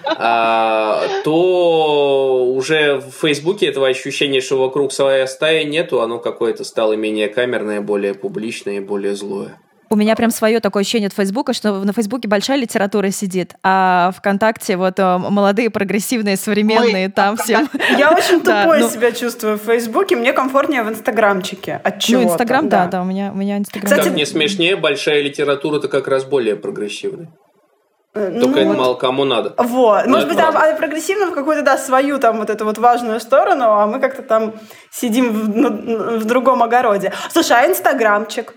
А, то уже в Фейсбуке этого ощущения, что вокруг своя стая нету, оно какое-то стало менее камерное, более публичное и более злое. У меня прям свое такое ощущение от Фейсбука, что на Фейсбуке большая литература сидит, а ВКонтакте вот э, молодые, прогрессивные, современные, Ой, там все. Я очень тупой ну себя чувствую в Фейсбуке, мне комфортнее в Инстаграмчике. От чего Ну, Инстаграм, да, да, у меня, у меня Инстаграм. Кстати, не смешнее, большая литература-то как раз более прогрессивная. Э, Только ну, это мало кому надо. Вот. Но Может быть, там а прогрессивно в какую-то, да, свою там вот эту вот важную сторону, а мы как-то там сидим в, в другом огороде. Слушай, а инстаграмчик?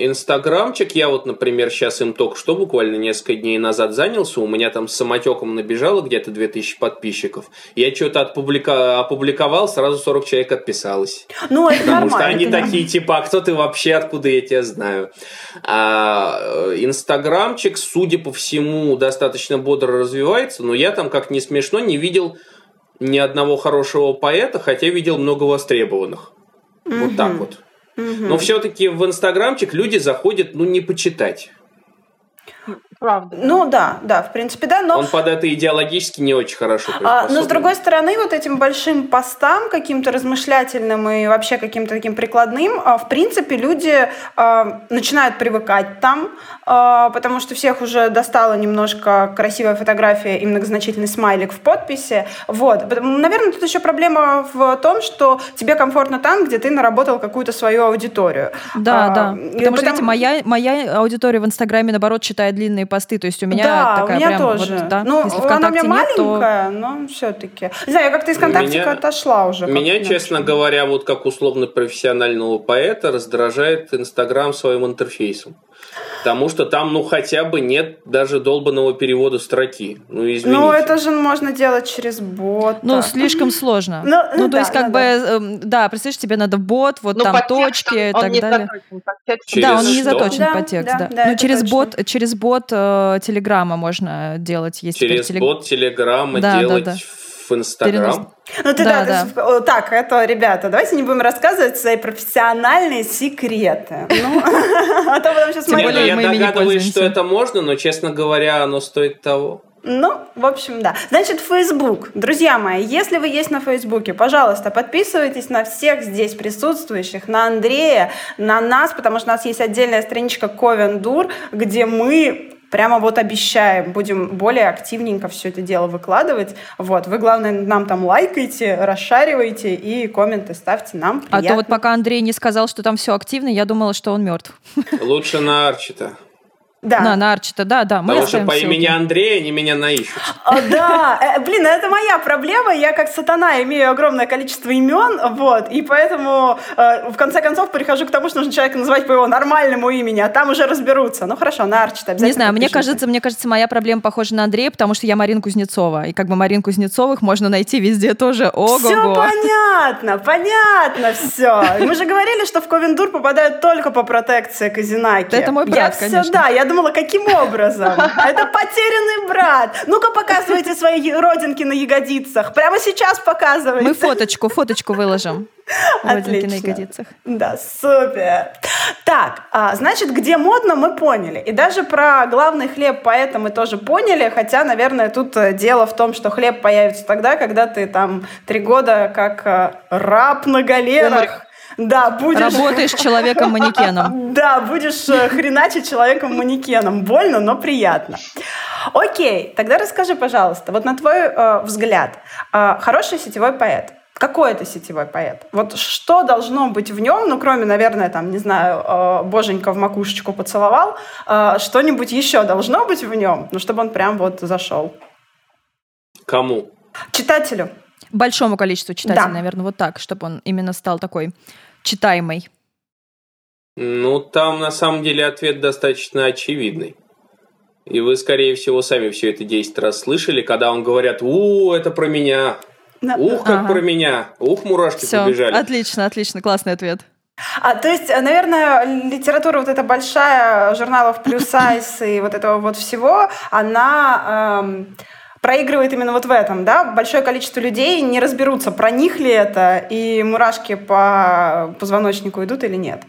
Инстаграмчик, я вот, например, сейчас им только что буквально несколько дней назад занялся, у меня там с самотеком набежало где-то 2000 подписчиков. Я что-то отпублика... опубликовал, сразу 40 человек отписалось. Ну, это Потому что они такие, типа, а кто ты вообще, откуда я тебя знаю? А, э, Инстаграмчик, судя по всему, достаточно бодро развивается, но я там, как не смешно, не видел ни одного хорошего поэта, хотя видел много востребованных. Вот так вот. Но все-таки в Инстаграмчик люди заходят, ну, не почитать. Правда. Ну да, да, в принципе, да, но... Он под это идеологически не очень хорошо а, Но с другой стороны, вот этим большим постам, каким-то размышлятельным и вообще каким-то таким прикладным, а, в принципе, люди а, начинают привыкать там, а, потому что всех уже достала немножко красивая фотография и многозначительный смайлик в подписи. Вот. Наверное, тут еще проблема в том, что тебе комфортно там, где ты наработал какую-то свою аудиторию. Да, а, да. Потому, что, знаете, моя, моя аудитория в Инстаграме, наоборот, читает длинные посты, то есть у меня да, такая у меня прям тоже. Вот, да, ну, если она у меня маленькая, то... но все-таки. Не знаю, я как-то из контактика меня, отошла уже. Меня, честно говоря, вот как условно профессионального поэта раздражает Инстаграм своим интерфейсом. Потому что там, ну, хотя бы нет даже долбанного перевода строки. Ну, извините. Ну, это же можно делать через бот. Ну, слишком сложно. Ну, ну, то да, есть, как да, бы, да. Эм, да, представляешь, тебе надо бот, вот ну, там точки и так далее. Заточен, да, он не заточен да, по текст, да. да. Ну, через точно. бот, через бот э, Телеграма можно делать. Есть через телег... бот Телеграма да, делать да, да в Инстаграм. Ну ты да, да, да. Ты, так, это, ребята, давайте не будем рассказывать свои профессиональные секреты. Ну, а то потом сейчас мы Я догадываюсь, что это можно, но, честно говоря, оно стоит того. Ну, в общем, да. Значит, Facebook. Друзья мои, если вы есть на Фейсбуке, пожалуйста, подписывайтесь на всех здесь присутствующих, на Андрея, на нас, потому что у нас есть отдельная страничка Ковендур, где мы прямо вот обещаем, будем более активненько все это дело выкладывать. Вот, вы, главное, нам там лайкайте, расшаривайте и комменты ставьте нам. Приятно. А то вот пока Андрей не сказал, что там все активно, я думала, что он мертв. Лучше на Арчита. Да. На, на Арчита, да, да. Мы Потому что по имени Андрея они меня наищут. А, да, э, блин, это моя проблема. Я как сатана имею огромное количество имен, вот, и поэтому э, в конце концов прихожу к тому, что нужно человека называть по его нормальному имени, а там уже разберутся. Ну хорошо, на Арчита обязательно. Не знаю, мне кажется, мне кажется, моя проблема похожа на Андрея, потому что я Марин Кузнецова, и как бы Марин Кузнецовых можно найти везде тоже. Ого-го. Все понятно, понятно все. Мы же говорили, что в Ковендур попадают только по протекции Казинаки. Это мой брат, я конечно. Все, да, я думала, каким образом? Это потерянный брат. Ну-ка показывайте свои родинки на ягодицах. Прямо сейчас показывайте. Мы фоточку, фоточку выложим. Родинки на ягодицах. Да, супер. Так, а, значит, где модно, мы поняли. И даже про главный хлеб поэта мы тоже поняли, хотя, наверное, тут э, дело в том, что хлеб появится тогда, когда ты там три года как э, раб на галерах. Да, будешь... Работаешь человеком-манекеном. Да, будешь э, хреначить человеком-манекеном. Больно, но приятно. Окей, тогда расскажи, пожалуйста, вот на твой э, взгляд, э, хороший сетевой поэт, какой это сетевой поэт? Вот что должно быть в нем, ну, кроме, наверное, там, не знаю, боженька в макушечку поцеловал, что-нибудь еще должно быть в нем, ну, чтобы он прям вот зашел? Кому? Читателю. Большому количеству читателей, да. наверное, вот так, чтобы он именно стал такой читаемый. Ну, там на самом деле ответ достаточно очевидный. И вы, скорее всего, сами все это 10 раз слышали, когда он говорят, у, это про меня, ух, как ага. про меня, ух, мурашки Всё. побежали. Отлично, отлично, классный ответ. А, то есть, наверное, литература вот эта большая, журналов плюс сайз и вот этого вот всего, она эм, проигрывает именно вот в этом, да? Большое количество людей не разберутся, про них ли это, и мурашки по позвоночнику идут или нет.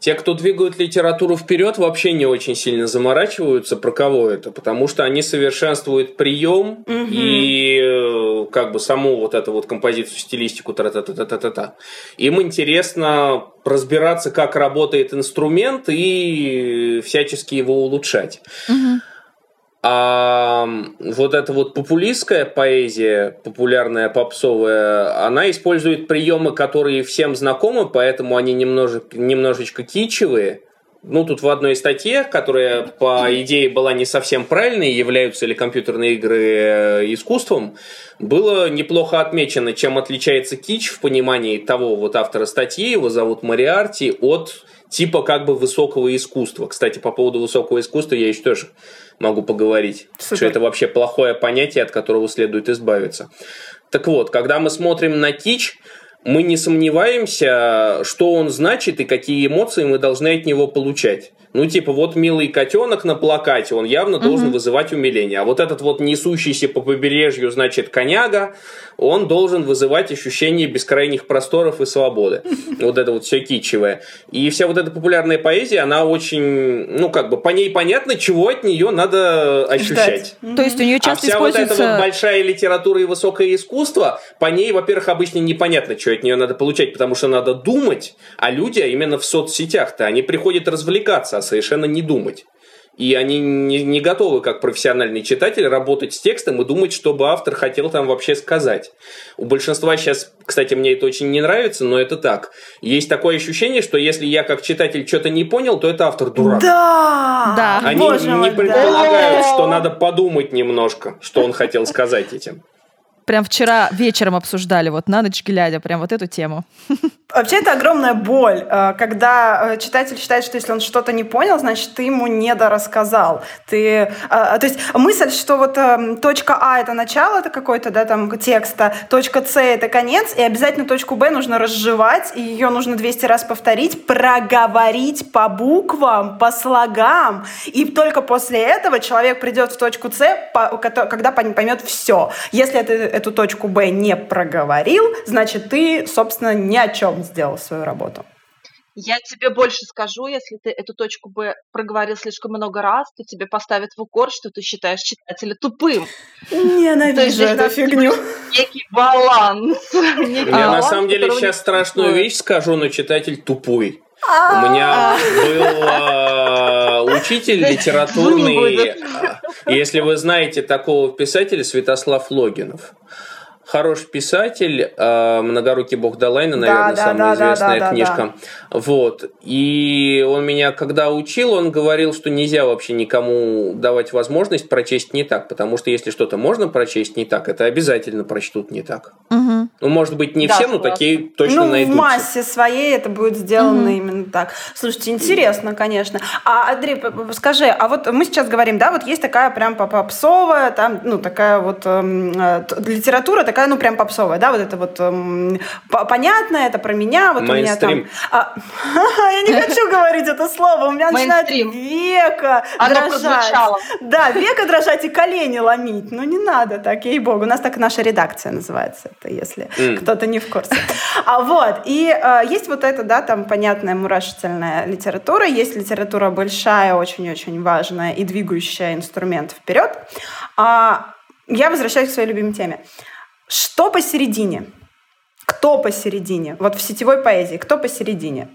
Те, кто двигают литературу вперед, вообще не очень сильно заморачиваются, про кого это, потому что они совершенствуют прием угу. и э, как бы саму вот эту вот композицию, стилистику, та та та та та та Им интересно разбираться, как работает инструмент и всячески его улучшать. Угу. Вот эта вот популистская поэзия, популярная попсовая, она использует приемы, которые всем знакомы, поэтому они немножечко, немножечко кичевые. Ну, тут в одной статье, которая, по идее, была не совсем правильной, являются ли компьютерные игры э, искусством, было неплохо отмечено, чем отличается кич в понимании того вот автора статьи, его зовут Мариарти, от типа как бы высокого искусства. Кстати, по поводу высокого искусства я еще тоже могу поговорить, Супер. что это вообще плохое понятие, от которого следует избавиться. Так вот, когда мы смотрим на кич, мы не сомневаемся, что он значит и какие эмоции мы должны от него получать. Ну, типа, вот милый котенок на плакате, он явно угу. должен вызывать умиление. А вот этот вот несущийся по побережью, значит, коняга, он должен вызывать ощущение бескрайних просторов и свободы. Вот это вот все кичевое. И вся вот эта популярная поэзия, она очень, ну, как бы, по ней понятно, чего от нее надо ощущать. Ждать. То есть у нее часто а вся используется... вот эта вот большая литература и высокое искусство, по ней, во-первых, обычно непонятно, что от нее надо получать, потому что надо думать, а люди, а именно в соцсетях-то, они приходят развлекаться, а совершенно не думать. И они не, не готовы, как профессиональный читатель, работать с текстом и думать, что бы автор хотел там вообще сказать. У большинства сейчас, кстати, мне это очень не нравится, но это так. Есть такое ощущение, что если я как читатель что-то не понял, то это автор дурак. Да! да. Они Боже не мой, предполагают, да. что надо подумать немножко, что он хотел сказать этим прям вчера вечером обсуждали, вот на ночь глядя, прям вот эту тему. Вообще это огромная боль, э, когда э, читатель считает, что если он что-то не понял, значит, ты ему недорассказал. Ты, э, то есть мысль, что вот точка А это начало это какой-то, да, там, текста, точка С это конец, и обязательно точку Б нужно разжевать, и ее нужно 200 раз повторить, проговорить по буквам, по слогам, и только после этого человек придет в точку С, когда поймет все. Если это, эту точку Б не проговорил, значит, ты, собственно, ни о чем сделал свою работу. Я тебе больше скажу, если ты эту точку Б проговорил слишком много раз, то тебе поставят в укор, что ты считаешь читателя тупым. Ненавижу эту фигню. Некий баланс. Я на самом деле сейчас страшную вещь скажу, но читатель тупой. У меня был а, учитель литературный, а, если вы знаете такого писателя, Святослав Логинов хороший писатель, э, «Многорукий бог Далайна», наверное, да, самая да, известная да, книжка. Да. Вот. И он меня, когда учил, он говорил, что нельзя вообще никому давать возможность прочесть не так, потому что если что-то можно прочесть не так, это обязательно прочтут не так. Угу. Ну, может быть, не да, все, но такие точно ну, найдутся. в массе своей это будет сделано угу. именно так. Слушайте, интересно, конечно. А, Андрей, скажи, а вот мы сейчас говорим, да, вот есть такая прям попсовая, там, ну, такая вот эм, э, литература, такая такая, ну, прям попсовая, да, вот это вот эм, понятно, это про меня, вот у меня там... А, я не хочу говорить это слово, у меня начинает века дрожать. Да, века дрожать и колени ломить. Ну, не надо так, ей-богу. У нас так наша редакция называется, это если кто-то не в курсе. А вот, и э, есть вот это, да, там понятная мурашительная литература, есть литература большая, очень-очень важная и двигающая инструмент вперед. А я возвращаюсь к своей любимой теме. Что посередине? Кто посередине? Вот в сетевой поэзии, кто посередине?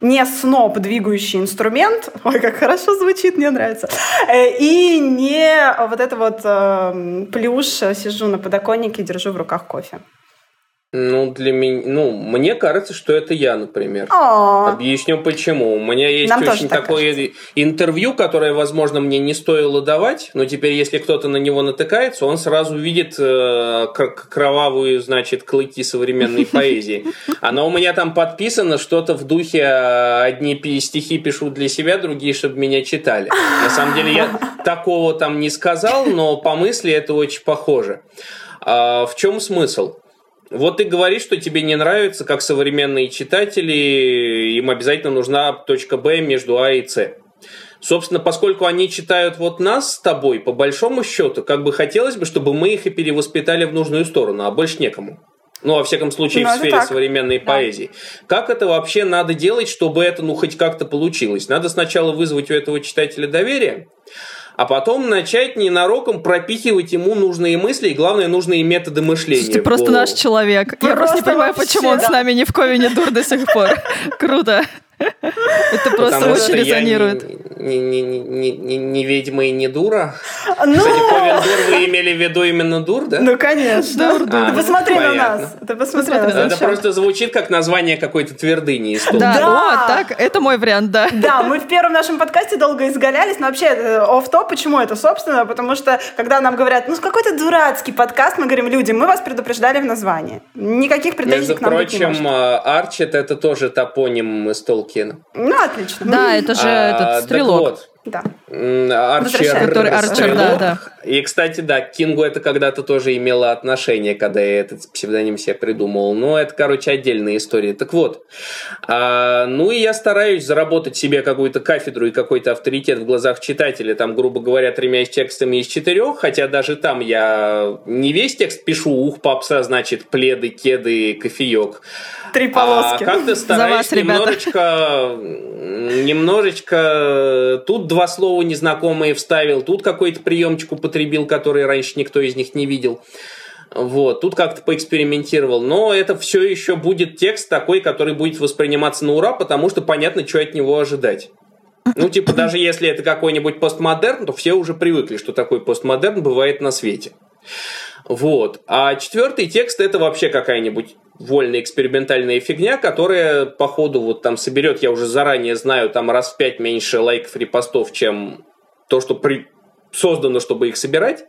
не сноп, двигающий инструмент, ой, как хорошо звучит, мне нравится, э, и не вот это вот э, плюш, сижу на подоконнике, держу в руках кофе. Ну, для меня, ну, мне кажется, что это я, например. О-о-о. Объясню почему. У меня есть Нам очень такое кажется. интервью, которое, возможно, мне не стоило давать, но теперь, если кто-то на него натыкается, он сразу видит э, кровавую, значит, клыки современной поэзии. Оно у меня там подписано что-то в духе э, одни стихи пишу для себя, другие, чтобы меня читали. На самом деле я такого там не сказал, но по мысли это очень похоже. А в чем смысл? Вот ты говоришь, что тебе не нравится, как современные читатели, им обязательно нужна точка Б между А и С. Собственно, поскольку они читают вот нас с тобой, по большому счету, как бы хотелось бы, чтобы мы их и перевоспитали в нужную сторону, а больше некому. Ну, во всяком случае, ну, в сфере так. современной да. поэзии. Как это вообще надо делать, чтобы это, ну, хоть как-то получилось? Надо сначала вызвать у этого читателя доверие, а потом начать ненароком пропихивать ему нужные мысли и, главное, нужные методы мышления. Ты просто наш человек. Я просто не понимаю, почему он с нами не в Ковине дур до сих пор. Круто. Это просто очень резонирует. Не, не, не, не, не ведьма и не дура. Ну... Кстати, Ковен дур вы имели в виду именно дур, да? Ну, конечно. Дур, дур. А, Ты посмотри на нас. Ты посмотри на нас. Это просто звучит как название какой-то твердыни из Да, Да. вот так, это мой вариант, да. Да, мы в первом нашем подкасте долго изгалялись, но вообще оф топ почему это, собственно, потому что, когда нам говорят, ну, какой-то дурацкий подкаст, мы говорим, люди, мы вас предупреждали в названии. Никаких претензий Между к нам не прочим, э, Арчет это тоже топоним из Толкина. Ну, отлично. Да, это же А, этот так стрелок. вот, Да. Арчер. Который Арчер, да, да. И, кстати, да, к Кингу это когда-то тоже имело отношение, когда я этот псевдоним себе придумал. Но это, короче, отдельная история. Так вот, а, ну и я стараюсь заработать себе какую-то кафедру и какой-то авторитет в глазах читателя, там, грубо говоря, тремя текстами из четырех, хотя даже там я не весь текст пишу, ух, попса, значит, пледы, кеды, кофеек. Три полоски. А как-то стараюсь вас, немножечко, немножечко тут два слова незнакомые вставил, тут какой-то приемчик употребил, который раньше никто из них не видел. Вот, тут как-то поэкспериментировал. Но это все еще будет текст такой, который будет восприниматься на ура, потому что понятно, что от него ожидать. Ну, типа, даже если это какой-нибудь постмодерн, то все уже привыкли, что такой постмодерн бывает на свете. Вот. А четвертый текст это вообще какая-нибудь вольная экспериментальная фигня, которая по ходу вот там соберет, я уже заранее знаю, там раз в пять меньше лайков, репостов, чем то, что при... создано, чтобы их собирать,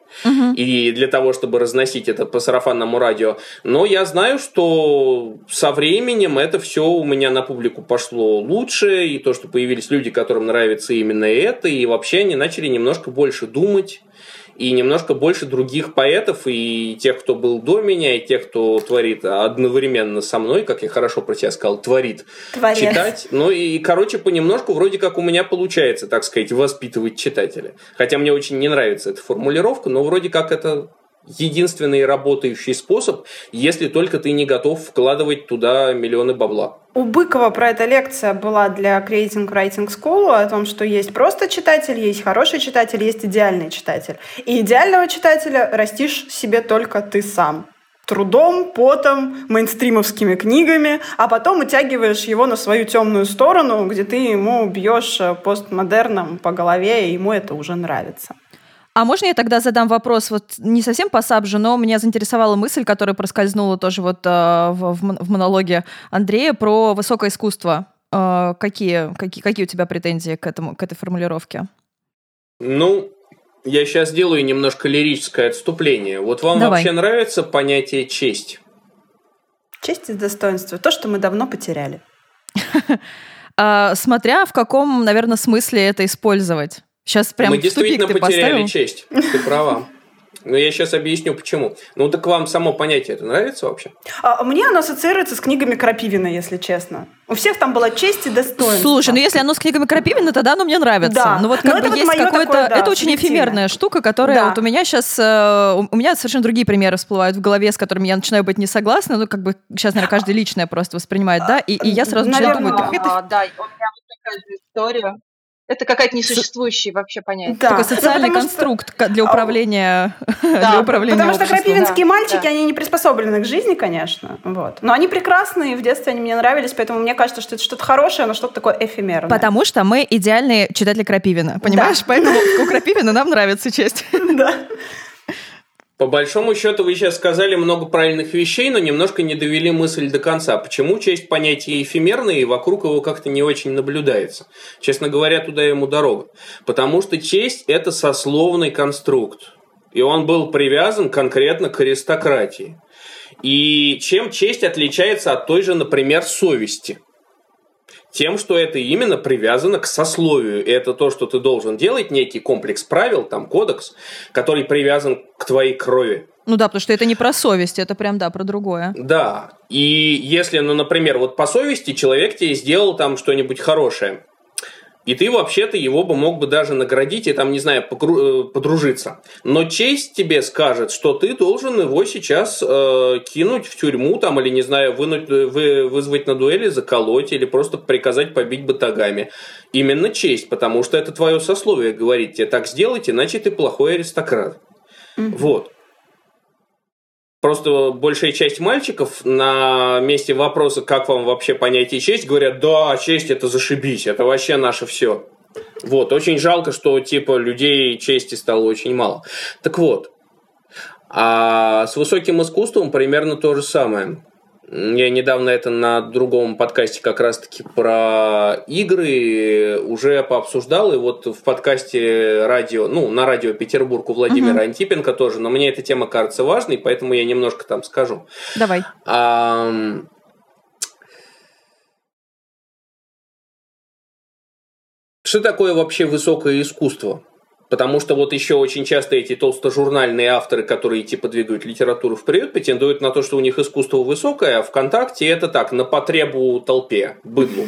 и для того, чтобы разносить это по сарафанному радио. Но я знаю, что со временем это все у меня на публику пошло лучше, и то, что появились люди, которым нравится именно это, и вообще они начали немножко больше думать, и немножко больше других поэтов, и тех, кто был до меня, и тех, кто творит одновременно со мной, как я хорошо про тебя сказал, творит, Творец. читать. Ну и, короче, понемножку вроде как у меня получается, так сказать, воспитывать читателя. Хотя мне очень не нравится эта формулировка, но вроде как это единственный работающий способ, если только ты не готов вкладывать туда миллионы бабла. У Быкова про это лекция была для Creating Writing School о том, что есть просто читатель, есть хороший читатель, есть идеальный читатель. И идеального читателя растишь себе только ты сам трудом, потом, мейнстримовскими книгами, а потом утягиваешь его на свою темную сторону, где ты ему бьешь э, постмодерном по голове, и ему это уже нравится. А можно я тогда задам вопрос, вот не совсем по сабжу, но меня заинтересовала мысль, которая проскользнула тоже вот э, в, в мон- в монологе Андрея про высокое искусство. Э, какие, какие, какие у тебя претензии к, этому, к этой формулировке? Ну, я сейчас сделаю немножко лирическое отступление. Вот вам Давай. вообще нравится понятие честь? Честь и достоинство. То, что мы давно потеряли. А, смотря в каком, наверное, смысле это использовать. Сейчас прям Мы тупик действительно ты потеряли поставил. честь. Ты права. Но я сейчас объясню, почему. Ну, так вам само понятие это нравится вообще? А, мне оно ассоциируется с книгами Крапивина, если честно. У всех там была честь и достоинство. Слушай, ну если оно с книгами Крапивина, тогда оно мне нравится. Да. Ну вот как Но бы есть вот какое-то... Да, это очень эфемерная штука, которая да. вот у меня сейчас... Э, у меня совершенно другие примеры всплывают в голове, с которыми я начинаю быть не согласна. Ну как бы сейчас, наверное, каждый личное просто воспринимает, да? И, и я сразу начинаю думать... Так это... Да, у меня вот такая же история. Это какая-то несуществующая вообще понятие. Да. Такой социальный ну, конструкт что... для управления, да. для управления Потому обществом. что крапивинские да. мальчики, да. они не приспособлены к жизни, конечно. Вот. Но они прекрасные, в детстве они мне нравились, поэтому мне кажется, что это что-то хорошее, но что-то такое эфемерное. Потому что мы идеальные читатели Крапивина, понимаешь? Да. Поэтому у Крапивина нам нравится честь. Да. По большому счету вы сейчас сказали много правильных вещей, но немножко не довели мысль до конца. Почему честь понятие эфемерное и вокруг его как-то не очень наблюдается? Честно говоря, туда ему дорога. Потому что честь – это сословный конструкт. И он был привязан конкретно к аристократии. И чем честь отличается от той же, например, совести – тем, что это именно привязано к сословию. И это то, что ты должен делать, некий комплекс правил, там кодекс, который привязан к твоей крови. Ну да, потому что это не про совесть, это прям, да, про другое. Да, и если, ну, например, вот по совести человек тебе сделал там что-нибудь хорошее, и ты вообще-то его бы мог бы даже наградить и там, не знаю, покру- э, подружиться. Но честь тебе скажет, что ты должен его сейчас э, кинуть в тюрьму там или, не знаю, вынуть, вы, вызвать на дуэли, заколоть или просто приказать побить батагами. Именно честь, потому что это твое сословие говорит тебе так сделать, иначе ты плохой аристократ. Mm-hmm. Вот. Просто большая часть мальчиков на месте вопроса, как вам вообще понятие честь, говорят, да, честь это зашибись, это вообще наше все. Вот, очень жалко, что типа людей чести стало очень мало. Так вот, а с высоким искусством примерно то же самое. Я недавно это на другом подкасте как раз-таки про игры уже пообсуждал, и вот в подкасте радио, ну, на радио Петербург у Владимира угу. Антипенко тоже, но мне эта тема кажется важной, поэтому я немножко там скажу. Давай. А, что такое вообще высокое искусство? Потому что вот еще очень часто эти толстожурнальные авторы, которые типа двигают литературу вперед, претендуют на то, что у них искусство высокое, а ВКонтакте это так, на потребу толпе, быдлу.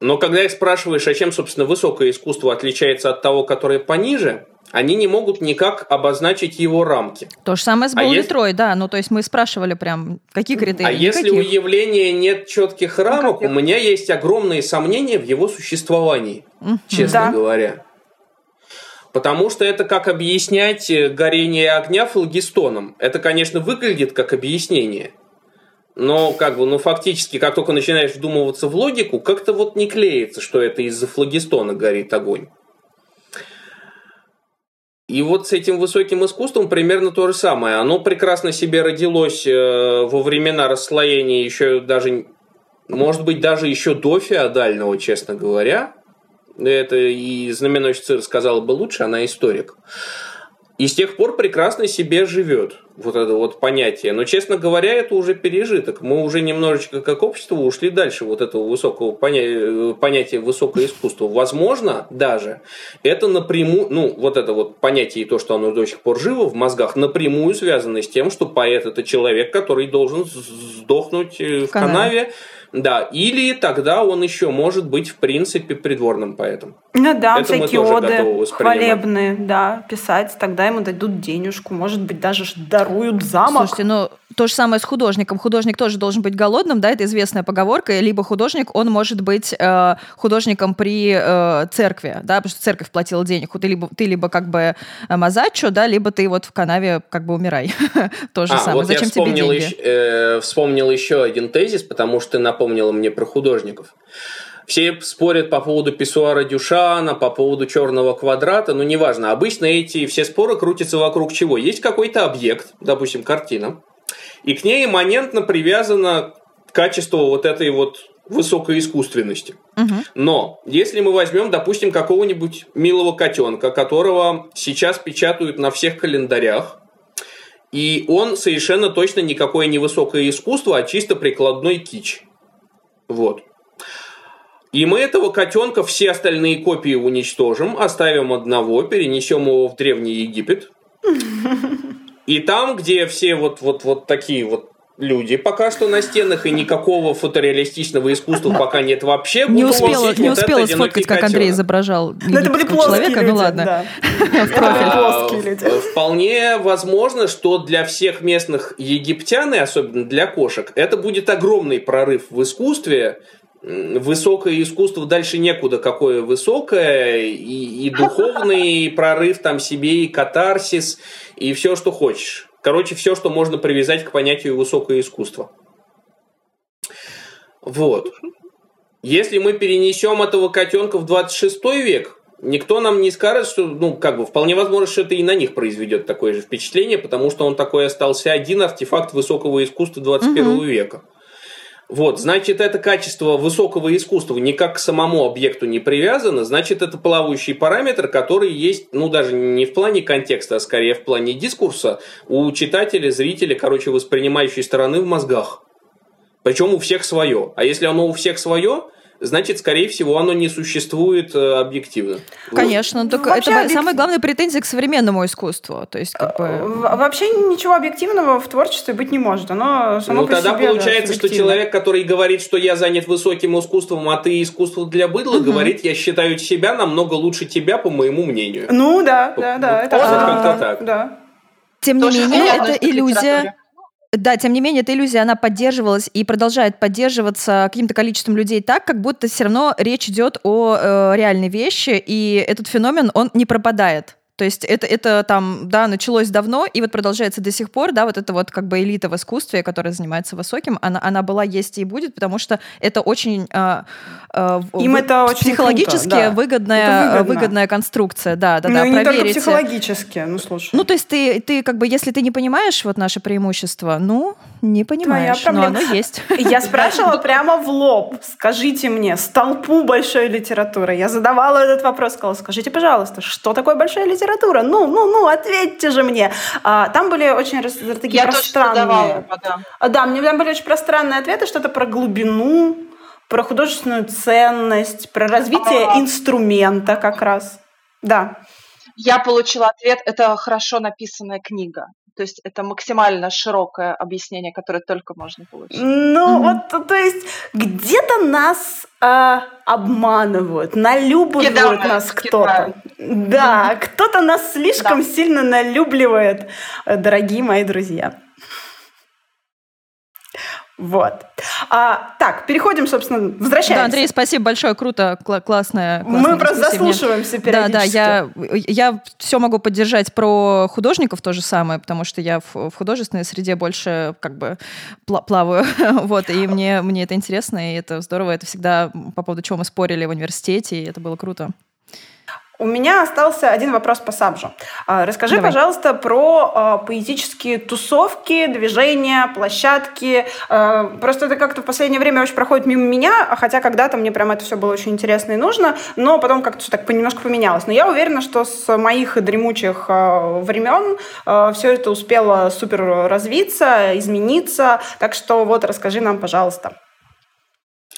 Но когда их спрашиваешь, а чем, собственно, высокое искусство отличается от того, которое пониже, они не могут никак обозначить его рамки. То же самое с Болл а да. Ну, то есть мы спрашивали прям, какие критерии? А Никаких. если у явления нет четких рамок, у меня есть огромные сомнения в его существовании, честно да. говоря. Потому что это как объяснять э, горение огня флагистоном. Это, конечно, выглядит как объяснение. Но как бы, ну фактически, как только начинаешь вдумываться в логику, как-то вот не клеится, что это из-за флагистона горит огонь. И вот с этим высоким искусством примерно то же самое. Оно прекрасно себе родилось э, во времена расслоения еще даже, может быть, даже еще до феодального, честно говоря это и знаменосец сказала бы лучше, она историк. И с тех пор прекрасно себе живет. Вот это вот понятие. Но, честно говоря, это уже пережиток. Мы уже немножечко как общество ушли дальше вот этого высокого понятия, понятия высокое искусство. Возможно, даже это напрямую, ну, вот это вот понятие и то, что оно до сих пор живо в мозгах, напрямую связано с тем, что поэт это человек, который должен сдохнуть в канаве, канаве да, или тогда он еще может быть, в принципе, придворным поэтом. Ну да, Это всякие оды хвалебные, да, писать, тогда ему дадут денежку, может быть, даже даруют замок. Слушайте, ну то же самое с художником. Художник тоже должен быть голодным, да, это известная поговорка. Либо художник, он может быть э, художником при э, церкви, да, потому что церковь платила денег. Ты либо, ты либо как бы э, мазачо, да, либо ты вот в канаве как бы умирай. То же а, самое. Вот Зачем тебе деньги? Еще, э, вспомнил еще один тезис, потому что ты напомнила мне про художников. Все спорят по поводу писсуара Дюшана, по поводу черного квадрата, но неважно. Обычно эти все споры крутятся вокруг чего? Есть какой-то объект, допустим, картина, и к ней имманентно привязано качество вот этой вот высокой искусственности. Угу. Но если мы возьмем, допустим, какого-нибудь милого котенка, которого сейчас печатают на всех календарях, и он совершенно точно никакое не высокое искусство, а чисто прикладной кич. Вот. И мы этого котенка все остальные копии уничтожим, оставим одного, перенесем его в Древний Египет – И там, где все вот, вот, вот такие вот люди пока что на стенах, и никакого фотореалистичного искусства пока нет вообще. Не успела, не вот успела сфоткать, как Андрей изображал Но это были человека, люди, ну ладно. Да. А, вполне возможно, что для всех местных египтян, и особенно для кошек, это будет огромный прорыв в искусстве, высокое искусство дальше некуда, какое высокое, и, и духовный прорыв там себе, и катарсис, и все, что хочешь. Короче, все, что можно привязать к понятию высокое искусство. Вот. Если мы перенесем этого котенка в 26 век, никто нам не скажет, что, ну, как бы, вполне возможно, что это и на них произведет такое же впечатление, потому что он такой остался один артефакт высокого искусства 21 угу. века. Вот, значит, это качество высокого искусства никак к самому объекту не привязано, значит, это плавающий параметр, который есть, ну, даже не в плане контекста, а скорее в плане дискурса у читателя, зрителя, короче, воспринимающей стороны в мозгах. Причем у всех свое. А если оно у всех свое, значит, скорее всего, оно не существует э, объективно. Конечно, только Вообще это объектив... самая главная претензия к современному искусству. То есть, как бы... Вообще ничего объективного в творчестве быть не может. Оно само ну, по тогда себе, получается, да, что человек, который говорит, что я занят высоким искусством, а ты искусство для быдла, угу. говорит, я считаю себя намного лучше тебя, по моему мнению. Ну да, да, да. Это как-то так. Да. Тем не менее, это иллюзия да, тем не менее, эта иллюзия, она поддерживалась и продолжает поддерживаться каким-то количеством людей так, как будто все равно речь идет о э, реальной вещи, и этот феномен, он не пропадает. То есть это, это там, да, началось давно, и вот продолжается до сих пор, да, вот это вот как бы элита в искусстве, которая занимается высоким, она, она была, есть и будет, потому что это очень а, а, Им это очень психологически круто, да. выгодная, это выгодная конструкция, да, да, ну, да, и не только психологически, ну, слушай. Ну, то есть ты, ты как бы, если ты не понимаешь вот наше преимущество, ну, не понимаешь, Твоя но оно есть. Я спрашивала прямо в лоб, скажите мне, столпу большой литературы, я задавала этот вопрос, сказала, скажите, пожалуйста, что такое большая литература? Ну, ну, ну, ответьте же мне. А, там были очень раз, такие Я пространные. Давала, да. А, да, мне там были очень пространные ответы, что-то про глубину, про художественную ценность, про развитие а... инструмента как раз. Да. Я получила ответ, это хорошо написанная книга. То есть это максимально широкое объяснение, которое только можно получить. Ну, mm-hmm. вот, то есть где-то нас э, обманывают, налюбливают Кидают, нас кто-то. Да, mm-hmm. кто-то нас слишком да. сильно налюбливает, дорогие мои друзья. Вот. А, так, переходим, собственно, возвращаемся. Да, Андрей, спасибо большое, круто, кл- классная, классная Мы просто заслушиваемся периодически. Да, да, я, я все могу поддержать про художников то же самое, потому что я в, в художественной среде больше как бы плаваю, вот, и мне, мне это интересно, и это здорово, это всегда по поводу чего мы спорили в университете, и это было круто. У меня остался один вопрос по Сабжу. А, расскажи, Давай. пожалуйста, про а, поэтические тусовки, движения, площадки. А, просто это как-то в последнее время очень проходит мимо меня, хотя когда-то мне прям это все было очень интересно и нужно, но потом как-то все так немножко поменялось. Но я уверена, что с моих дремучих времен все это успело супер развиться, измениться. Так что вот расскажи нам, пожалуйста.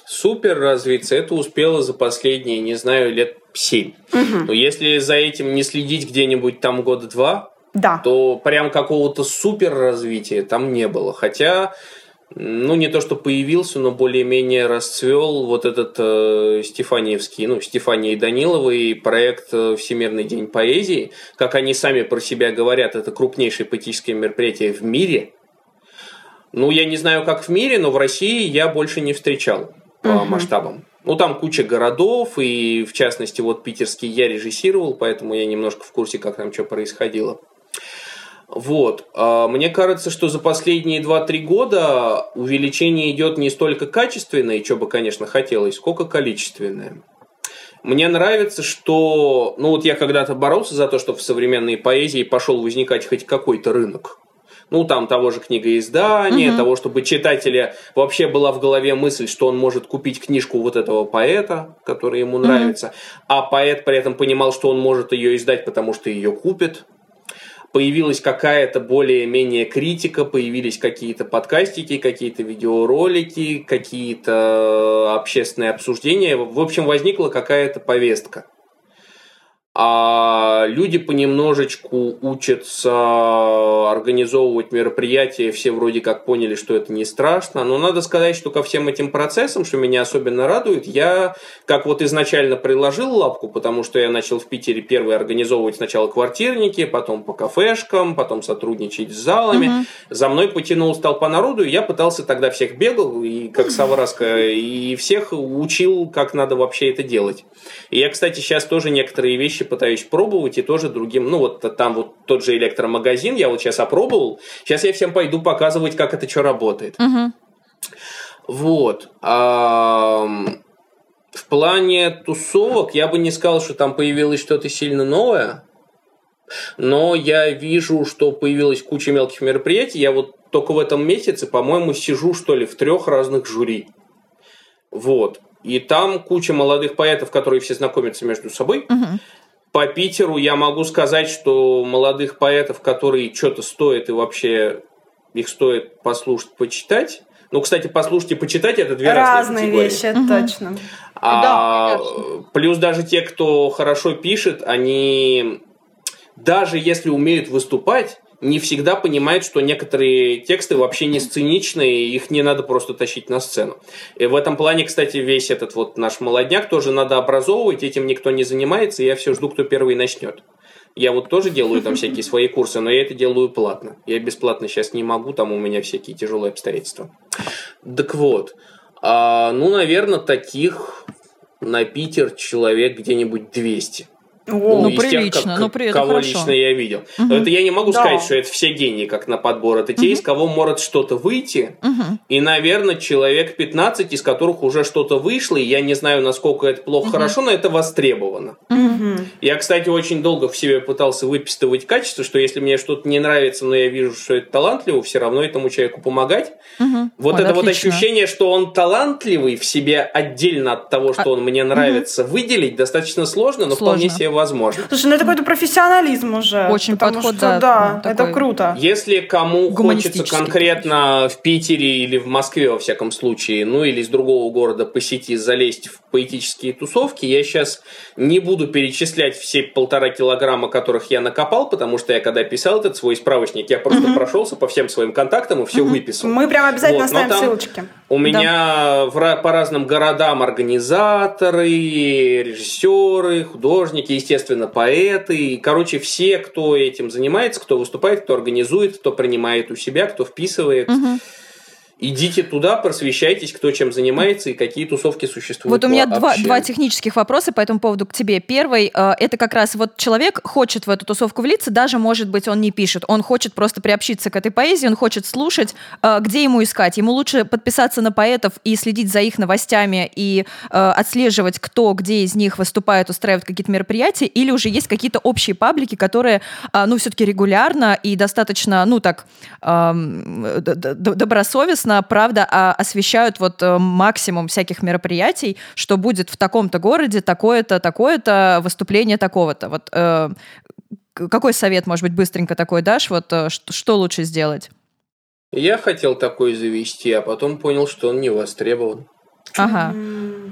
Супер развиться это успело за последние, не знаю, лет 7. Угу. Но если за этим не следить где-нибудь там года два, да. то прям какого-то супер развития там не было. Хотя, ну, не то, что появился, но более-менее расцвел вот этот э, Стефаниевский, ну, Стефания и Даниловый проект э, «Всемирный день поэзии». Как они сами про себя говорят, это крупнейшее поэтическое мероприятие в мире. Ну, я не знаю, как в мире, но в России я больше не встречал по угу. масштабам. Ну, там куча городов, и в частности, вот питерский я режиссировал, поэтому я немножко в курсе, как там что происходило. Вот. А, мне кажется, что за последние 2-3 года увеличение идет не столько качественное, что бы, конечно, хотелось, сколько количественное. Мне нравится, что... Ну, вот я когда-то боролся за то, чтобы в современной поэзии пошел возникать хоть какой-то рынок ну, там, того же книгоиздания, угу. того, чтобы читателя вообще была в голове мысль, что он может купить книжку вот этого поэта, который ему нравится, угу. а поэт при этом понимал, что он может ее издать, потому что ее купит. Появилась какая-то более-менее критика, появились какие-то подкастики, какие-то видеоролики, какие-то общественные обсуждения. В общем, возникла какая-то повестка. А люди понемножечку учатся организовывать мероприятия, все вроде как поняли, что это не страшно, но надо сказать, что ко всем этим процессам, что меня особенно радует, я как вот изначально приложил лапку, потому что я начал в Питере первый организовывать сначала квартирники, потом по кафешкам, потом сотрудничать с залами, угу. за мной потянулась толпа народу, и я пытался тогда всех бегал, и как Савраска, и всех учил, как надо вообще это делать. И я, кстати, сейчас тоже некоторые вещи пытаюсь пробовать и тоже другим, ну вот там вот тот же электромагазин, я вот сейчас опробовал, сейчас я всем пойду показывать, как это что работает. Угу. Вот. А, в плане тусовок я бы не сказал, что там появилось что-то сильно новое, но я вижу, что появилась куча мелких мероприятий. Я вот только в этом месяце, по-моему, сижу, что ли, в трех разных жюри. Вот. И там куча молодых поэтов, которые все знакомятся между собой. Угу по Питеру я могу сказать, что молодых поэтов, которые что-то стоят и вообще их стоит послушать, почитать. Ну, кстати, послушать и почитать это две разные, разные категории. вещи, угу. точно. А, да, плюс даже те, кто хорошо пишет, они даже если умеют выступать, не всегда понимает, что некоторые тексты вообще не сценичные, их не надо просто тащить на сцену. И в этом плане, кстати, весь этот вот наш молодняк тоже надо образовывать, этим никто не занимается, и я все жду, кто первый начнет. Я вот тоже делаю там всякие свои курсы, но я это делаю платно. Я бесплатно сейчас не могу, там у меня всякие тяжелые обстоятельства. Так вот, а, ну, наверное, таких на Питер человек где-нибудь 200. О, ну, ну прилично, тех, как, но при этом кого хорошо. лично я видел. Угу. Это я не могу да. сказать, что это все гении, как на подбор. Это угу. те, из кого может что-то выйти. Угу. И, наверное, человек 15, из которых уже что-то вышло. И я не знаю, насколько это плохо, угу. хорошо, но это востребовано. Угу. Я, кстати, очень долго в себе пытался выписывать качество, что если мне что-то не нравится, но я вижу, что это талантливо, все равно этому человеку помогать. Угу. Вот Ой, это отлично. вот ощущение, что он талантливый в себе отдельно от того, что а... он мне нравится, угу. выделить достаточно сложно, но сложно. вполне себе возможно. Слушай, ну это какой-то профессионализм уже. Очень подход, что, да. да ну, это круто. Если кому хочется конкретно в Питере или в Москве, во всяком случае, ну или из другого города посетить, залезть в поэтические тусовки, я сейчас не буду перечислять все полтора килограмма, которых я накопал, потому что я когда писал этот свой справочник, я просто угу. прошелся по всем своим контактам и все угу. выписал. Мы прям обязательно вот, оставим ссылочки. У меня в, по разным городам организаторы, режиссеры, художники, естественно, поэты. Короче, все, кто этим занимается, кто выступает, кто организует, кто принимает у себя, кто вписывает. Угу. Идите туда, просвещайтесь, кто чем занимается и какие тусовки существуют. Вот у меня два, два технических вопроса по этому поводу к тебе. Первый, э, это как раз вот человек хочет в эту тусовку влиться, даже, может быть, он не пишет, он хочет просто приобщиться к этой поэзии, он хочет слушать, э, где ему искать. Ему лучше подписаться на поэтов и следить за их новостями и э, отслеживать, кто где из них выступает, устраивает какие-то мероприятия, или уже есть какие-то общие паблики, которые, ну, все-таки регулярно и достаточно, ну, так, добросовестно честно, правда, а, освещают вот э, максимум всяких мероприятий, что будет в таком-то городе такое-то, такое-то, выступление такого-то. Вот э, какой совет, может быть, быстренько такой дашь? Вот э, что, что лучше сделать? Я хотел такой завести, а потом понял, что он не востребован. Ага.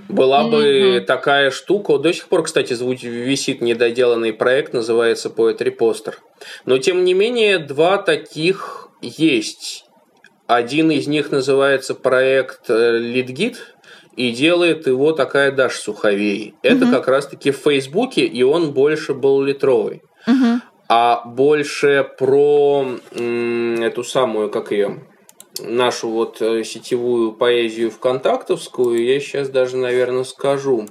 Была бы mm-hmm. такая штука. До сих пор, кстати, висит недоделанный проект, называется Poetry Poster. Но, тем не менее, два таких есть. Один из них называется проект Литгит, э, и делает его такая Даша Суховей. Это угу. как раз-таки в Фейсбуке, и он больше был литровый. Угу. А больше про м, эту самую, как ее, нашу вот э, сетевую поэзию ВКонтактовскую, я сейчас даже, наверное, скажу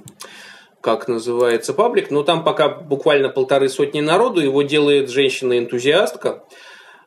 как называется паблик, но там пока буквально полторы сотни народу, его делает женщина-энтузиастка,